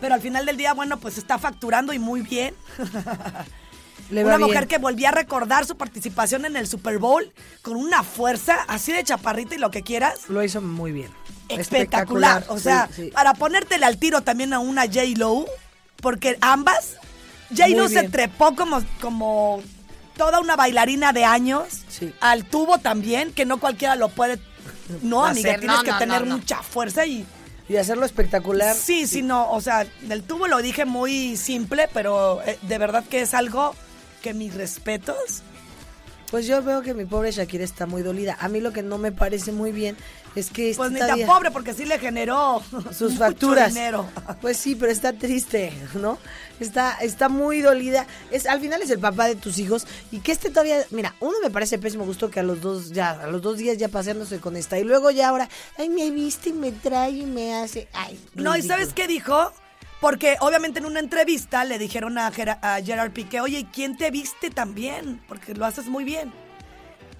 pero al final del día, bueno, pues está facturando y muy bien. *laughs* Una bien. mujer que volvía a recordar su participación en el Super Bowl con una fuerza así de chaparrita y lo que quieras. Lo hizo muy bien. Espectacular. O sea, Sí, sí. para ponértele al tiro también a una J-Lo, porque ambas, J-Lo Muy se trepó como, como toda una bailarina de años Sí. al tubo también, que no cualquiera lo puede. No, amiga, Hacer, tienes no, que no, tener no, no. mucha fuerza y. Y hacerlo espectacular. Sí, sí, no. O sea, del tubo lo dije muy simple, pero eh, de verdad que es algo que mis respetos. Pues yo veo que mi pobre Shakira está muy dolida. A mí lo que no me parece muy bien es que Pues ni tan pobre, porque sí le generó sus mucho facturas. dinero. Pues sí, pero está triste, ¿no? Está, está muy dolida. Es, al final es el papá de tus hijos. Y que este todavía, mira, uno me parece pésimo gusto que a los dos, ya, a los dos días ya paseándose con esta. Y luego ya ahora, ay, me viste y me trae y me hace. Ay, No, ¿y sabes qué dijo? Porque obviamente en una entrevista le dijeron a, Gera- a Gerard Piqué, oye, ¿y quién te viste también? Porque lo haces muy bien.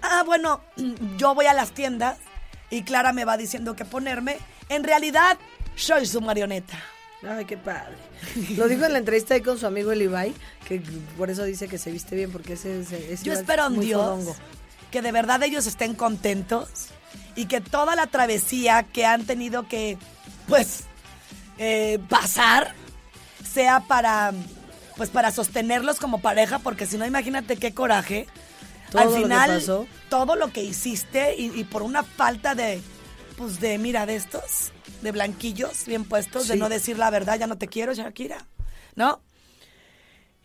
Ah, bueno, yo voy a las tiendas y Clara me va diciendo qué ponerme. En realidad, soy su marioneta. Ay, qué padre. Lo dijo en la entrevista ahí con su amigo el Ibai, que por eso dice que se viste bien, porque ese, ese, ese Yo espero es en Dios fodongo. que de verdad ellos estén contentos y que toda la travesía que han tenido que, pues, eh, pasar sea para, pues, para sostenerlos como pareja, porque si no, imagínate qué coraje. Todo Al lo que final, pasó. todo lo que hiciste y, y por una falta de, pues, de, mira, de estos, de blanquillos bien puestos, de no decir la verdad, ya no te quiero, Shakira, ¿no?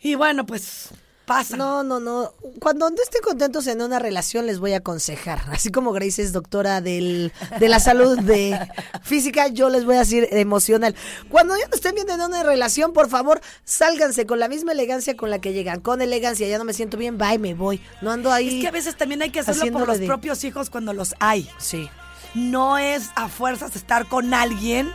Y bueno, pues, pasa. No, no, no. Cuando no estén contentos en una relación les voy a aconsejar. *laughs* Así como Grace es doctora del, de la salud de física, yo les voy a decir emocional. Cuando ya no estén bien en una relación, por favor, sálganse con la misma elegancia con la que llegan. Con elegancia, ya no me siento bien, bye, me voy. No ando ahí. Es que a veces también hay que hacerlo por los de- propios hijos cuando los hay. Sí. No es a fuerzas estar con alguien.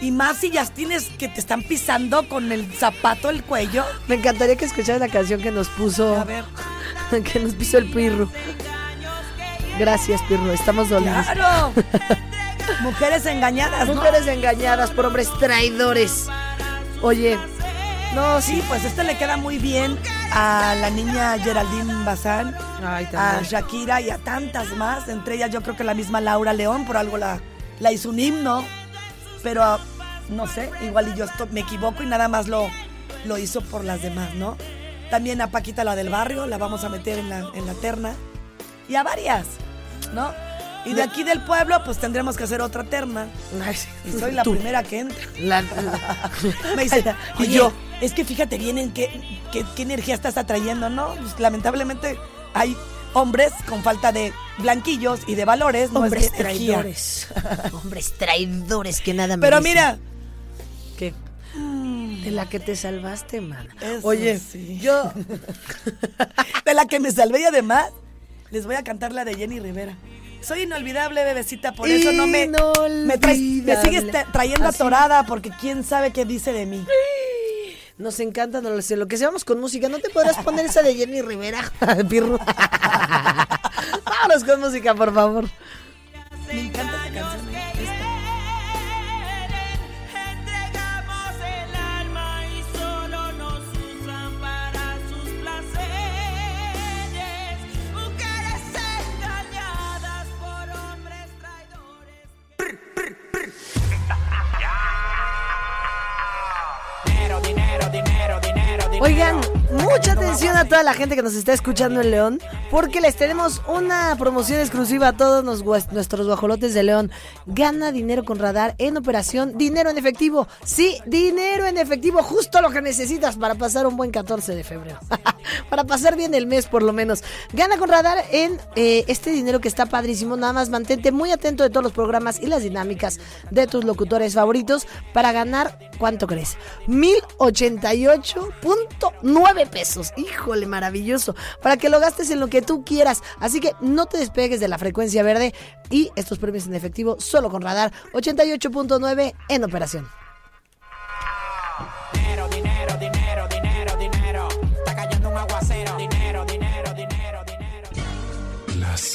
Y más si ya tienes que te están pisando con el zapato el cuello. Me encantaría que escucharan la canción que nos puso. A ver. *laughs* que nos puso el Pirro. Gracias, Pirro. Estamos dolidos. ¡Claro! *laughs* Mujeres engañadas, ¿no? Mujeres engañadas por hombres traidores. Oye, no, Sí, pues este le queda muy bien a la niña Geraldine Bazán, Ay, a. Shakira y a tantas más. Entre ellas yo creo que la misma Laura León, por algo la, la hizo un himno. Pero ah, no sé, igual y yo me equivoco y nada más lo, lo hizo por las demás, ¿no? También a Paquita la del barrio, la vamos a meter en la, en la terna. Y a varias, ¿no? Y de aquí del pueblo, pues tendremos que hacer otra terna. Y soy la Tú. primera que entra. La- *laughs* Me dice, *laughs* Y yo, es que fíjate bien en qué, qué, qué energía estás atrayendo, ¿no? Pues, lamentablemente hay hombres con falta de blanquillos y de valores, no es hombres traidores. *laughs* hombres traidores que nada Pero merecen. mira, ¿Qué? De la que te salvaste, man. Eso Oye, sí. yo. *laughs* de la que me salvé y además les voy a cantar la de Jenny Rivera. Soy inolvidable, bebecita, por eso no me, me, traes- me sigues trayendo Así. atorada porque quién sabe qué dice de mí. *laughs* Nos encanta, no lo sé. Lo que seamos con música, ¿no te podrás poner esa de Jenny Rivera? *laughs* Pirro. *laughs* Vámonos con música, por favor. Me encanta esa canción. Oigan, mucha atención a toda la gente que nos está escuchando en León, porque les tenemos una promoción exclusiva a todos nuestros guajolotes de León. Gana dinero con radar en operación, dinero en efectivo. Sí, dinero en efectivo, justo lo que necesitas para pasar un buen 14 de febrero. *laughs* para pasar bien el mes, por lo menos. Gana con radar en eh, este dinero que está padrísimo. Nada más mantente muy atento de todos los programas y las dinámicas de tus locutores favoritos para ganar, ¿cuánto crees? 1088.9 pesos. Híjole, maravilloso. Para que lo gastes en lo que tú quieras. Así que no te despegues de la frecuencia verde y estos premios en efectivo solo con radar 88.9 en operación.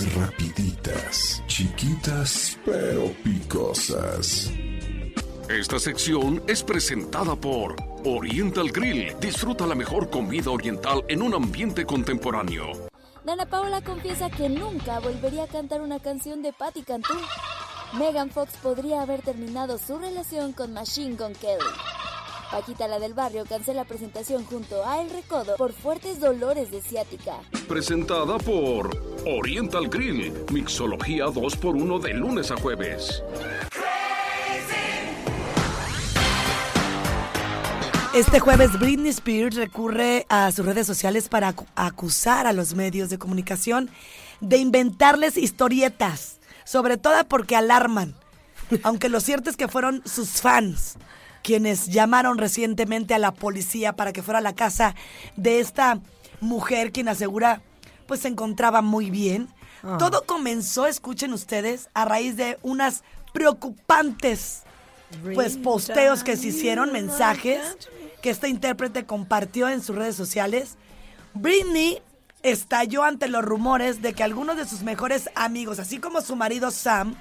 Rapiditas, chiquitas pero picosas. Esta sección es presentada por Oriental Grill. Disfruta la mejor comida oriental en un ambiente contemporáneo. Dana Paola confiesa que nunca volvería a cantar una canción de Patti Cantú. Megan Fox podría haber terminado su relación con Machine Gun Kelly. Paquita la del barrio cancela presentación junto a El Recodo por fuertes dolores de ciática. Presentada por Oriental Grill. Mixología 2x1 de lunes a jueves. Este jueves Britney Spears recurre a sus redes sociales para acu- acusar a los medios de comunicación de inventarles historietas, sobre todo porque alarman. Aunque lo cierto es que fueron sus fans quienes llamaron recientemente a la policía para que fuera a la casa de esta mujer quien asegura pues se encontraba muy bien. Ah. Todo comenzó, escuchen ustedes, a raíz de unas preocupantes pues posteos que se hicieron, mensajes que esta intérprete compartió en sus redes sociales. Britney estalló ante los rumores de que algunos de sus mejores amigos, así como su marido Sam,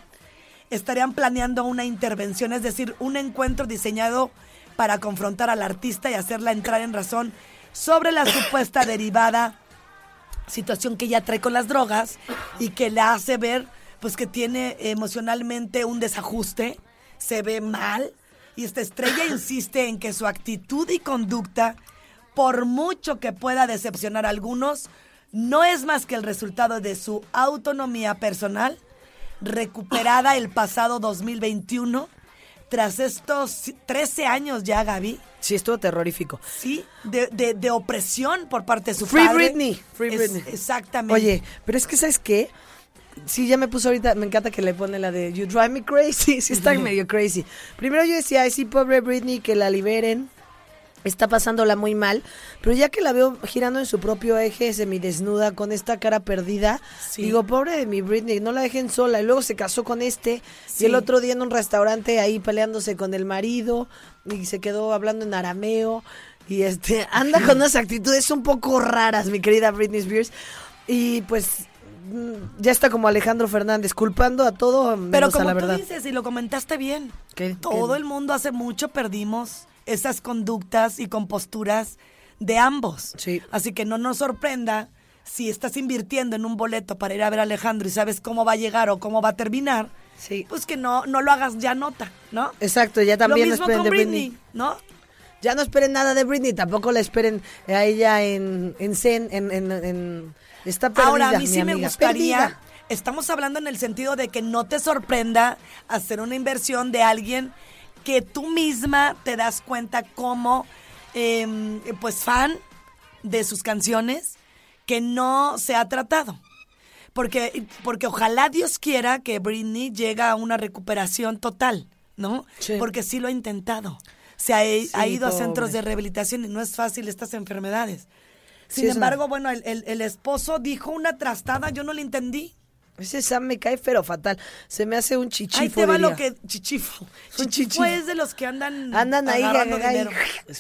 estarían planeando una intervención, es decir, un encuentro diseñado para confrontar al artista y hacerla entrar en razón sobre la supuesta *coughs* derivada situación que ella trae con las drogas y que la hace ver pues que tiene emocionalmente un desajuste, se ve mal y esta estrella insiste en que su actitud y conducta, por mucho que pueda decepcionar a algunos, no es más que el resultado de su autonomía personal recuperada el pasado 2021 tras estos 13 años ya, Gaby. Sí, estuvo terrorífico. Sí, de, de- de opresión por parte de su Free padre. Britney, Free Es- Britney. Exactamente. Oye, pero es que ¿sabes qué? Sí, ya me puso ahorita, me encanta que le pone la de You Drive Me Crazy, *laughs* sí está medio crazy. Primero yo decía, ay sí, pobre Britney, que la liberen, está pasándola muy mal, pero ya que la veo girando en su propio eje, semidesnuda, con esta cara perdida, digo, pobre de mi Britney, no la dejen sola, y luego se casó con este, Sí. y el otro día en un restaurante ahí peleándose con el marido, y se quedó hablando en arameo, y este, *laughs* anda con unas actitudes un poco raras, mi querida Britney Spears, y pues mm, ya está como Alejandro Fernández, culpando a todo menos Pero a como la tú verdad. dices, y lo comentaste bien, ¿Qué? todo ¿Qué? el mundo hace mucho perdimos esas conductas y composturas de ambos. Así que no nos sorprenda si estás invirtiendo en un boleto para ir a ver a Alejandro y sabes cómo va a llegar o cómo va a terminar, pues que no, no lo hagas ya nota, ¿no? Exacto, ya también Lo no mismo esperen con de Britney, Britney. ¿no? Ya no esperen nada de Britney, tampoco la esperen a ella en, en Zen, en, en, en- está perdida, Ahora, a mí sí me gustaría, perdida. estamos hablando en el sentido de que no te sorprenda hacer una inversión de alguien que tú misma te das cuenta como, em, pues, fan de sus canciones, que no se ha tratado. Porque, porque ojalá Dios quiera que Britney llegue a una recuperación total, ¿no? Porque sí lo ha intentado. Se ha, ha ido a centros de rehabilitación y no es fácil estas enfermedades. Sí, Sin una- embargo, bueno, el, el- el esposo dijo una trastada, yo no le entendí. Ese Sam me cae pero fatal. Se me hace un chichifo. Ahí te va lo que chichifo. Un Chichifo es de los que andan Andan ahí, agarrando gaga, y- dinero.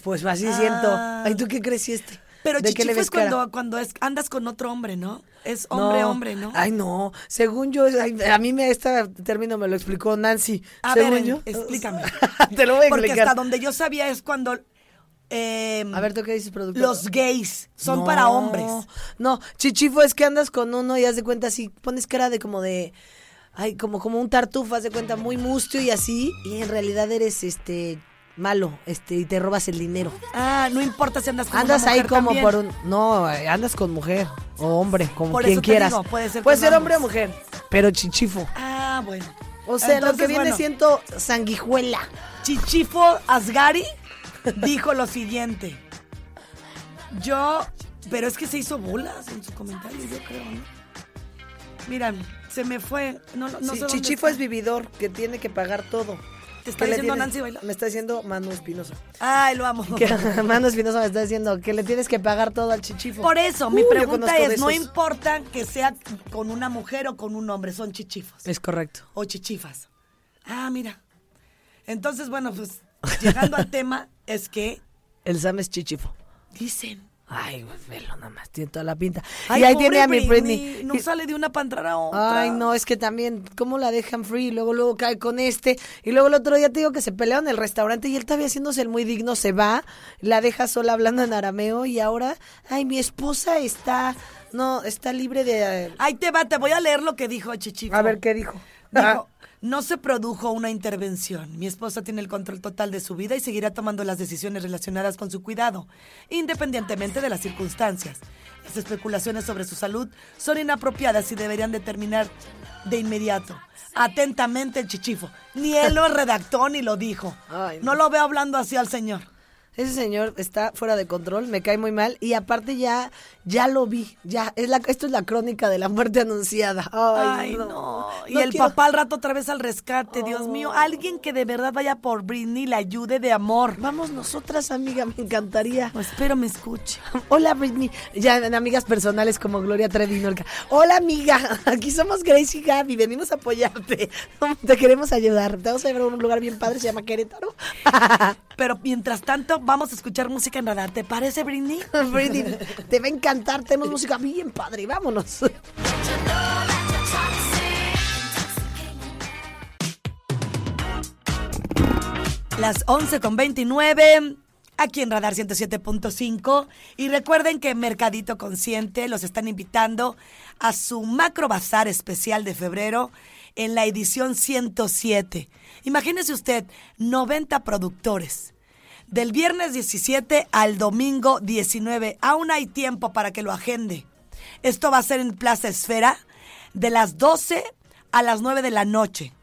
Pues así Ah. siento. Ay, ¿tú qué este? Pero ¿De qué le chichifo es cuando, cuando es, andas con otro hombre, ¿no? Es hombre, hombre, ¿no? Ay, no. Según yo, ay, a mí me este término me lo explicó Nancy. A Según ver, yo. explícame. *laughs* Te lo voy a Porque explicar. hasta donde yo sabía es cuando... eh, A ver, ¿tú qué dices, productor? Los gays son No, para hombres. No, chichifo es que andas con uno y haz de cuenta así, pones cara de como de, ay, como, como un tartufo, haz de cuenta muy mustio y así, y en realidad eres este malo, este, y te robas el dinero. Ah, no importa si andas con Andas una ahí como también. por un, no, andas con mujer o hombre, como Por quien eso te quieras. digo, puede ser puede ser hombre o mujer, pero chichifo. Ah, bueno. O sea, lo que viene bueno. siendo sanguijuela. Chichifo Asgari *laughs* dijo lo siguiente. Yo, pero es que se hizo bolas en su comentario, yo creo, ¿no? Mira, se me fue. No, no, Sí, sé chichifo es vividor, que tiene que pagar todo. ¿Te está ¿Qué le diciendo? Nancy Baila? Me está diciendo Manu Espinosa. Ay, lo amo. Que *laughs* Manu Espinosa me está diciendo que le tienes que pagar todo al chichifo. Por eso, mi Uh, pregunta es, no importa que sea con una mujer o con un hombre, son chichifos. Es correcto. O chichifas. Ah, mira. Entonces, bueno, pues, llegando al *laughs* tema, es que El Sam es chichifo. dicen. Ay, pues, velo nada más, tiene toda la pinta. Ay, y ahí tiene a mi Britney. No Y- sale de una para entrar a otra. Ay, no, es que también, ¿cómo la dejan free? Luego, luego cae con este. Y luego el otro día te digo que se pelearon en el restaurante y él todavía haciéndose el muy digno, se va, la deja sola hablando en arameo y ahora, ay, mi esposa está, no, está libre de... Ahí te va, te voy a leer lo que dijo Chichifo. A ver, ¿qué dijo? Dijo, no se produjo una intervención. Mi esposa tiene el control total de su vida y seguirá tomando las decisiones relacionadas con su cuidado, independientemente de las circunstancias. Las especulaciones sobre su salud son inapropiadas y deberían determinar de inmediato. Atentamente el chichifo. Ni él lo redactó ni lo dijo. No lo veo hablando así al señor. Ese señor está fuera de control, me cae muy mal y aparte ya ya lo vi, ya es la esto es la crónica de la muerte anunciada. Ay, Ay, no. no. Y No el quiero- papá al rato otra vez al rescate, Dios mío. Alguien que de verdad vaya por Britney y la ayude de amor. Vamos nosotras, amiga, me encantaría. espero me escuche. Hola, Britney. Ya en amigas personales como Gloria Trevi Norca. Hola, amiga. Aquí somos Grace y Gaby. Venimos a apoyarte. Te queremos ayudar. Te vamos a llevar a un lugar bien padre, se llama Querétaro. Pero mientras tanto, vamos a escuchar música en radar. ¿Te parece, Britney? *laughs* Britney, te va a encantar. Tenemos música bien padre. Vámonos. Las 11 con 29, aquí en Radar 107.5. Y recuerden que Mercadito Consciente los están invitando a su macro bazar especial de febrero en la edición 107. Imagínese usted, 90 productores. Del viernes 17 al domingo 19. Aún hay tiempo para que lo agende. Esto va a ser en Plaza Esfera de las 12 a las 9 de la noche.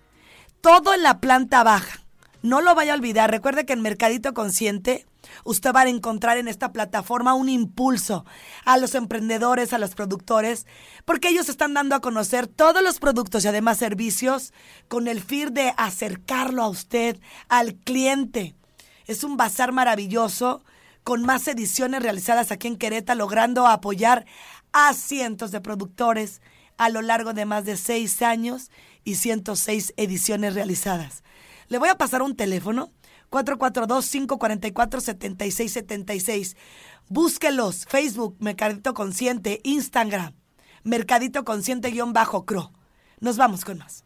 Todo en la planta baja. No lo vaya a olvidar. Recuerde que en Mercadito Consciente usted va a encontrar en esta plataforma un impulso a los emprendedores, a los productores, porque ellos están dando a conocer todos los productos y además servicios con el fin de acercarlo a usted, al cliente. Es un bazar maravilloso con más ediciones realizadas aquí en Querétaro, logrando apoyar a cientos de productores a lo largo de más de seis años y 106 ediciones realizadas. Le voy a pasar un teléfono, 442-544-7676. Búsquelos, Facebook, Mercadito Consciente, Instagram, Mercadito Consciente-Cro. Nos vamos con más.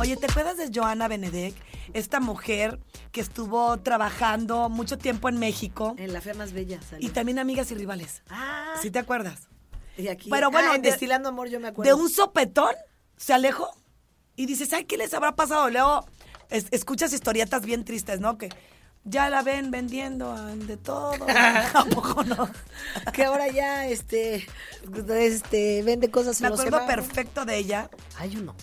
Oye, ¿te acuerdas de Joana Benedek? Esta mujer que estuvo trabajando mucho tiempo en México. En la fe más bella. salió. Y también Amigas y Rivales. Ah. ¿Sí te acuerdas? Y aquí, Pero bueno, ah, en de- Destilando Amor yo me acuerdo. De un sopetón se alejó y dices, ay, ¿qué les habrá pasado? Luego es- escuchas historietas bien tristes, ¿no? Que ya la ven vendiendo de todo. *laughs* *laughs* ¿A poco no? *laughs* que ahora ya este este vende cosas Me acuerdo perfecto de ella. Hay uno.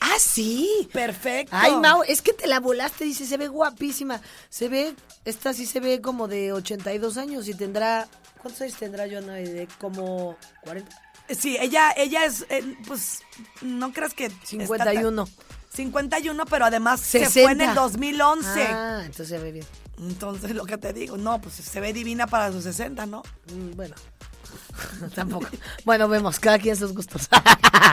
Ah, sí. Perfecto. Ay, Mau, es que te la volaste, dice, se ve guapísima. Se ve, esta sí se ve como de 82 años y tendrá, ¿cuántos años tendrá Joana? De como 40. Sí, ella, ella es, eh, pues, no creas que... está 51. tan- 51, pero además se 60. fue en el 2011. Ah, entonces se ve bien. Entonces, lo que te digo, no, pues se ve divina para sus 60, ¿no? Mm, Bueno. *laughs* Tampoco. Bueno, vemos, cada quien sus gustos.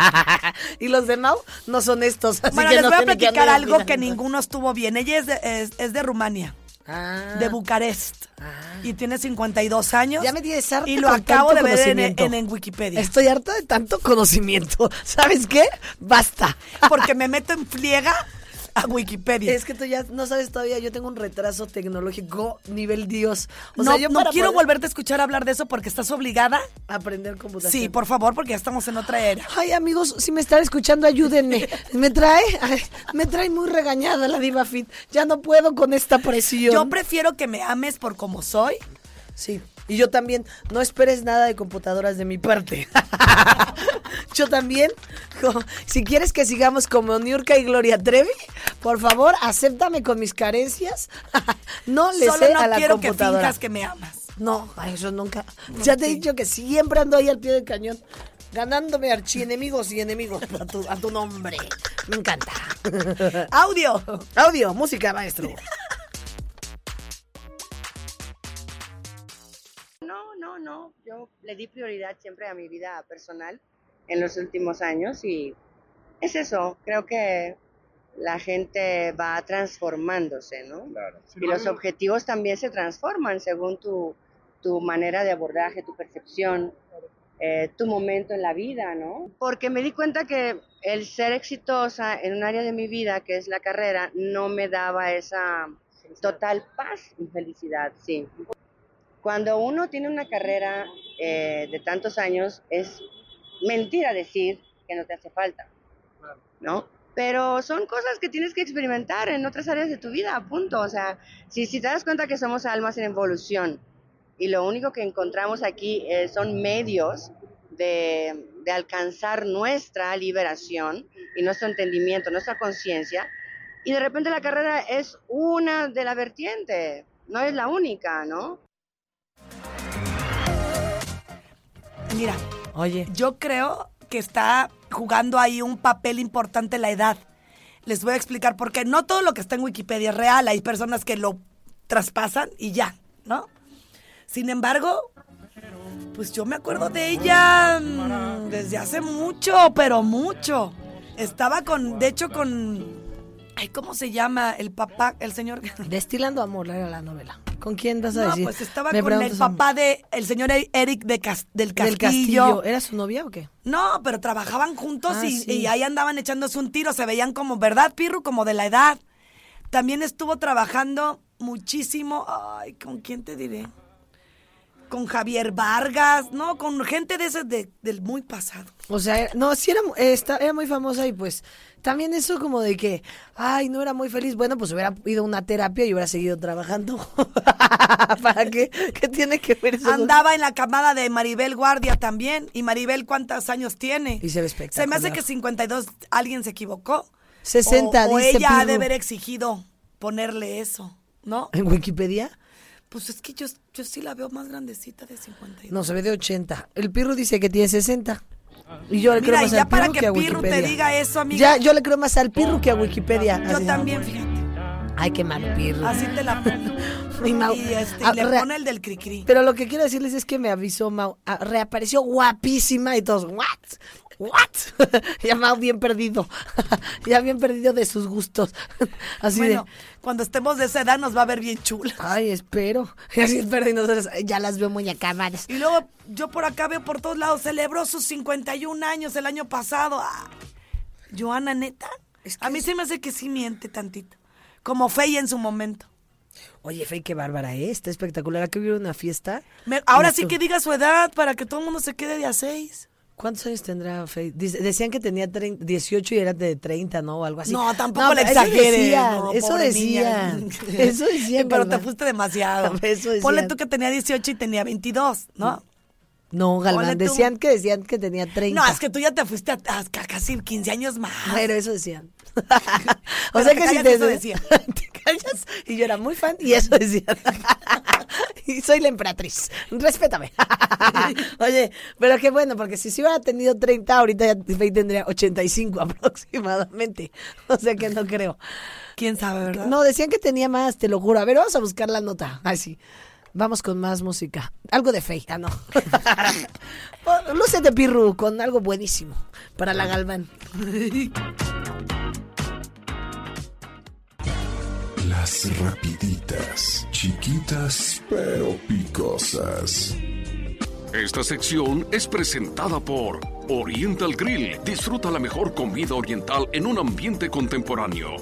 *laughs* y los de Mau no son estos. Así Bueno, que les no voy a platicar algo que ninguno estuvo bien. Ella es de, es, es de Rumania, Ah. de Bucarest. Y tiene 52 años. Ya me tienes harta Y lo acabo de ver en, conocimiento. en- en Wikipedia. Estoy harta de tanto conocimiento. *laughs* ¿Sabes qué? Basta. Porque me meto en friega *laughs* a Wikipedia. Es que tú ya no sabes todavía, yo tengo un retraso tecnológico nivel Dios. O no sea, yo no quiero poder volverte a escuchar hablar de eso porque estás obligada. a aprender computación. Sí, por favor, porque ya estamos en otra era. Ay, amigos, si me están escuchando, ayúdenme. *laughs* Me trae, ay, me trae muy regañada la Diva Fit. Ya no puedo con esta presión. Yo prefiero que me ames por como soy. Sí. Y yo también, no esperes nada de computadoras de mi parte. *laughs* yo también, si quieres que sigamos como Niurka y Gloria Trevi, por favor, acéptame con mis carencias. *laughs* no le Solo sé no a la quiero que finjas que me amas. No, a eso nunca. ya te he dicho que siempre ando ahí al pie del cañón, ganándome archienemigos y enemigos a tu, a tu nombre. Me encanta. *laughs* Audio. Audio, música, maestro. No, yo le di prioridad siempre a mi vida personal en los últimos años y es eso, creo que la gente va transformándose, ¿no? Y los objetivos también se transforman según tu, tu manera de abordaje, tu percepción, eh, tu momento en la vida, ¿no? Porque me di cuenta que el ser exitosa en un área de mi vida, que es la carrera, no me daba esa total paz y felicidad, sí. Cuando uno tiene una carrera eh, de tantos años, es mentira decir que no te hace falta, ¿no? Pero son cosas que tienes que experimentar en otras áreas de tu vida, punto. O sea, si, si te das cuenta que somos almas en evolución y lo único que encontramos aquí eh, son medios de, de alcanzar nuestra liberación y nuestro entendimiento, nuestra conciencia, y de repente la carrera es una de la vertiente, no es la única, ¿no? Mira, Oye, yo creo que está jugando ahí un papel importante la edad. Les voy a explicar por qué. No todo lo que está en Wikipedia es real. Hay personas que lo traspasan y ya, ¿no? Sin embargo, pues yo me acuerdo de ella mm, desde hace mucho, pero mucho. Estaba con, de hecho, con. Ay, ¿cómo se llama? El papá, el señor. Destilando Amor era la novela. ¿Con quién vas a No, decir? pues estaba Me con el papá de el señor Eric de Cas- del Del Castillo. Castillo. ¿Era su novia o qué? No, pero trabajaban juntos Ah, y, sí. y ahí andaban echándose un tiro, se veían como, ¿verdad, Pirru? Como de la edad. También estuvo trabajando muchísimo, ay, ¿con quién te diré? Con Javier Vargas, ¿no? Con gente de ese de- del muy pasado. O sea, no, sí era, mu- esta- era muy famosa y pues también eso como de que, ay, no era muy feliz. Bueno, pues hubiera ido a una terapia y hubiera seguido trabajando. *laughs* ¿Para qué? ¿Qué tiene que ver eso? Andaba en la camada de Maribel Guardia también. ¿Y Maribel cuántos años tiene? Y se ve Se me espectacular. hace que 52 alguien se equivocó. 60, o, o dice ella ha de haber exigido ponerle eso, ¿no? ¿En Wikipedia? Pues es que yo, yo sí la veo más grandecita de 52. No, se ve de 80. El Pirru dice que tiene 60. Y yo le Mira, creo más ya al para Pirru que que a Pirru te Wikipedia. diga eso, amiga. Ya, yo le creo más al Pirru que a Wikipedia. Yo Así. también, fíjate. Ay, qué malo Pirru. Así te la pongo. *laughs* Y Mau- Y este, Ah, le pone el del cri-cri. Pero lo que quiero decirles es que me avisó Mau, ah, reapareció guapísima y todos, ¿what? ¿What? *laughs* ya Mau bien perdido, *laughs* ya bien perdido de sus gustos. *laughs* Así bueno, de, cuando estemos de esa edad nos va a ver bien chula. ay, espero. Y así espero y nosotros ya las veo muy acamadas. Y luego yo por acá veo por todos lados, celebró sus 51 años el año pasado. Ah, Joana, neta. a mí se me hace que sí miente tantito. Como Fey en su momento. Oye, Fey, qué bárbara, ¿eh? Está espectacular. Acá hubiera una fiesta. Me- ahora sí que diga su edad para que todo el mundo se quede de a seis. ¿Cuántos años tendrá? Dice- decían que tenía 30 18 y era de 30, ¿no? O algo así. No, tampoco le pero eso exageres. no, eso niña. *laughs* Eso decían. Pero te fuiste demasiado. *laughs* Eso decían. Ponle tú que tenía 18 y tenía 22, ¿no? No, Galván, decían que decían que tenía 30. No, es que tú ya te fuiste a, a casi 15 años más. Pero eso decían. *laughs* o sea que si te, eso decía. *laughs* te callas, y yo era muy fan y eso decían. *laughs* y soy la emperatriz. Respétame. Oye, pero qué bueno, porque si se hubiera tenido 30, ahorita ya tendría 85 aproximadamente. O sea que no creo. ¿Quién sabe, verdad? No, decían que tenía más, te lo juro. A ver, vamos a buscar la nota. Así. Vamos con más música. Algo de Fey. Ah, no. Oh, Lúcete, Pirru, con algo buenísimo para la Galván. Las rapiditas, chiquitas pero picosas. Esta sección es presentada por Oriental Grill. Disfruta la mejor comida oriental en un ambiente contemporáneo.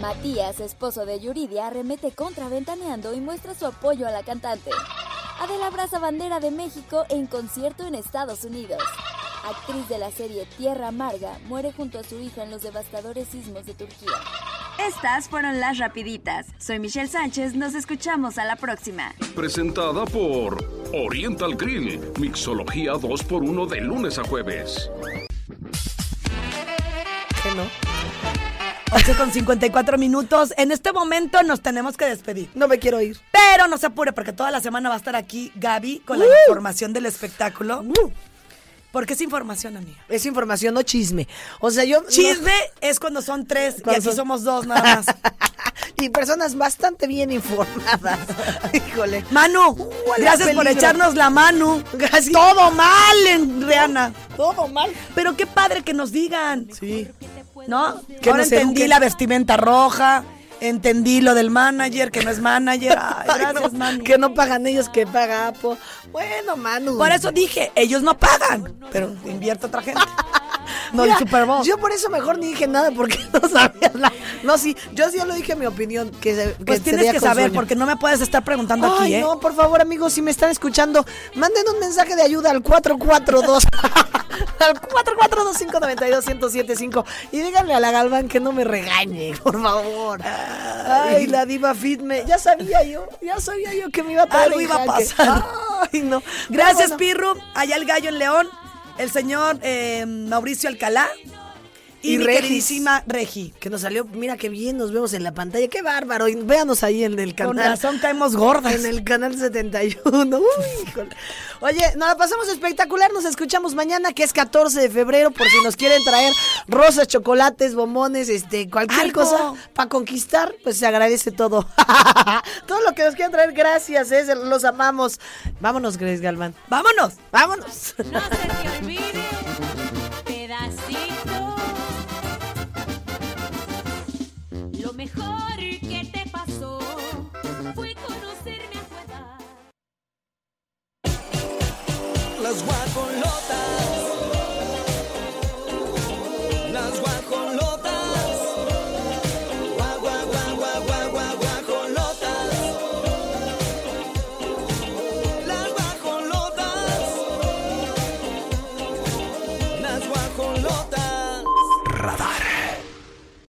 Matías, esposo de Yuridia, arremete contra Ventaneando y muestra su apoyo a la cantante. Adela abraza bandera de México en concierto en Estados Unidos. Actriz de la serie Tierra Amarga muere junto a su hija en los devastadores sismos de Turquía. Estas fueron las rapiditas. Soy Michelle Sánchez, nos escuchamos a la próxima. Presentada por Oriental Grill. Mixología 2x1 de lunes a jueves. ¿Qué no? 11 con 54 minutos. En este momento nos tenemos que despedir. No me quiero ir. Pero no se apure porque toda la semana va a estar aquí Gaby con la información del espectáculo. Porque es información, amiga. Es información, no chisme. O sea, yo. Chisme es cuando son tres y Cuando aquí son- somos dos nada más. *laughs* y personas bastante bien informadas. *laughs* Híjole. Manu, a gracias por echarnos la mano. Gracias. Todo mal en Rihanna. Todo mal. Pero qué padre que nos digan. Sí. ¿No? Que Ahora nos entendí la vestimenta roja. Entendí lo del manager, que no es manager. *laughs* Ay, Ay, gracias, no, Manu. Que no pagan ellos, que paga Apo. Bueno, Manu. Por eso dije, ellos no pagan, pero invierte otra gente. *laughs* No, el Mira, Super Bowl. Yo por eso mejor ni dije nada porque *laughs* no sabía nada. No, sí, yo sí lo dije mi opinión. Que, Pues tienes que saber, sueño. porque no me puedes estar preguntando Ay, aquí, ¿eh? no, por favor, amigos, si me están escuchando, manden un mensaje de ayuda al 442 *laughs* al 442-592-1075 y díganle a la Galván que no me regañe, por favor. Ay, la diva Fitme, ya sabía yo, ya sabía yo que me iba a traer Algo iba a pasar. Ay, no. Gracias, bueno. Pirru. Allá el gallo en León. El señor eh, Mauricio Alcalá. Y, Y mi Regis. queridísima Regi. Que nos salió, mira qué bien nos vemos en la pantalla, qué bárbaro. Y véanos ahí en el canal. Con razón caemos gordas. En el canal 71. Uy, híjole. Oye, nos la pasamos espectacular. Nos escuchamos mañana, que es 14 de febrero, por si nos quieren traer rosas, chocolates, bombones, este, cualquier Algo. cosa para conquistar, pues se agradece todo. *laughs* todo lo que nos quieran traer, gracias, eh, los amamos. Vámonos, Grace Galván. Vámonos. Vámonos. No se te olvide, las guajolotas.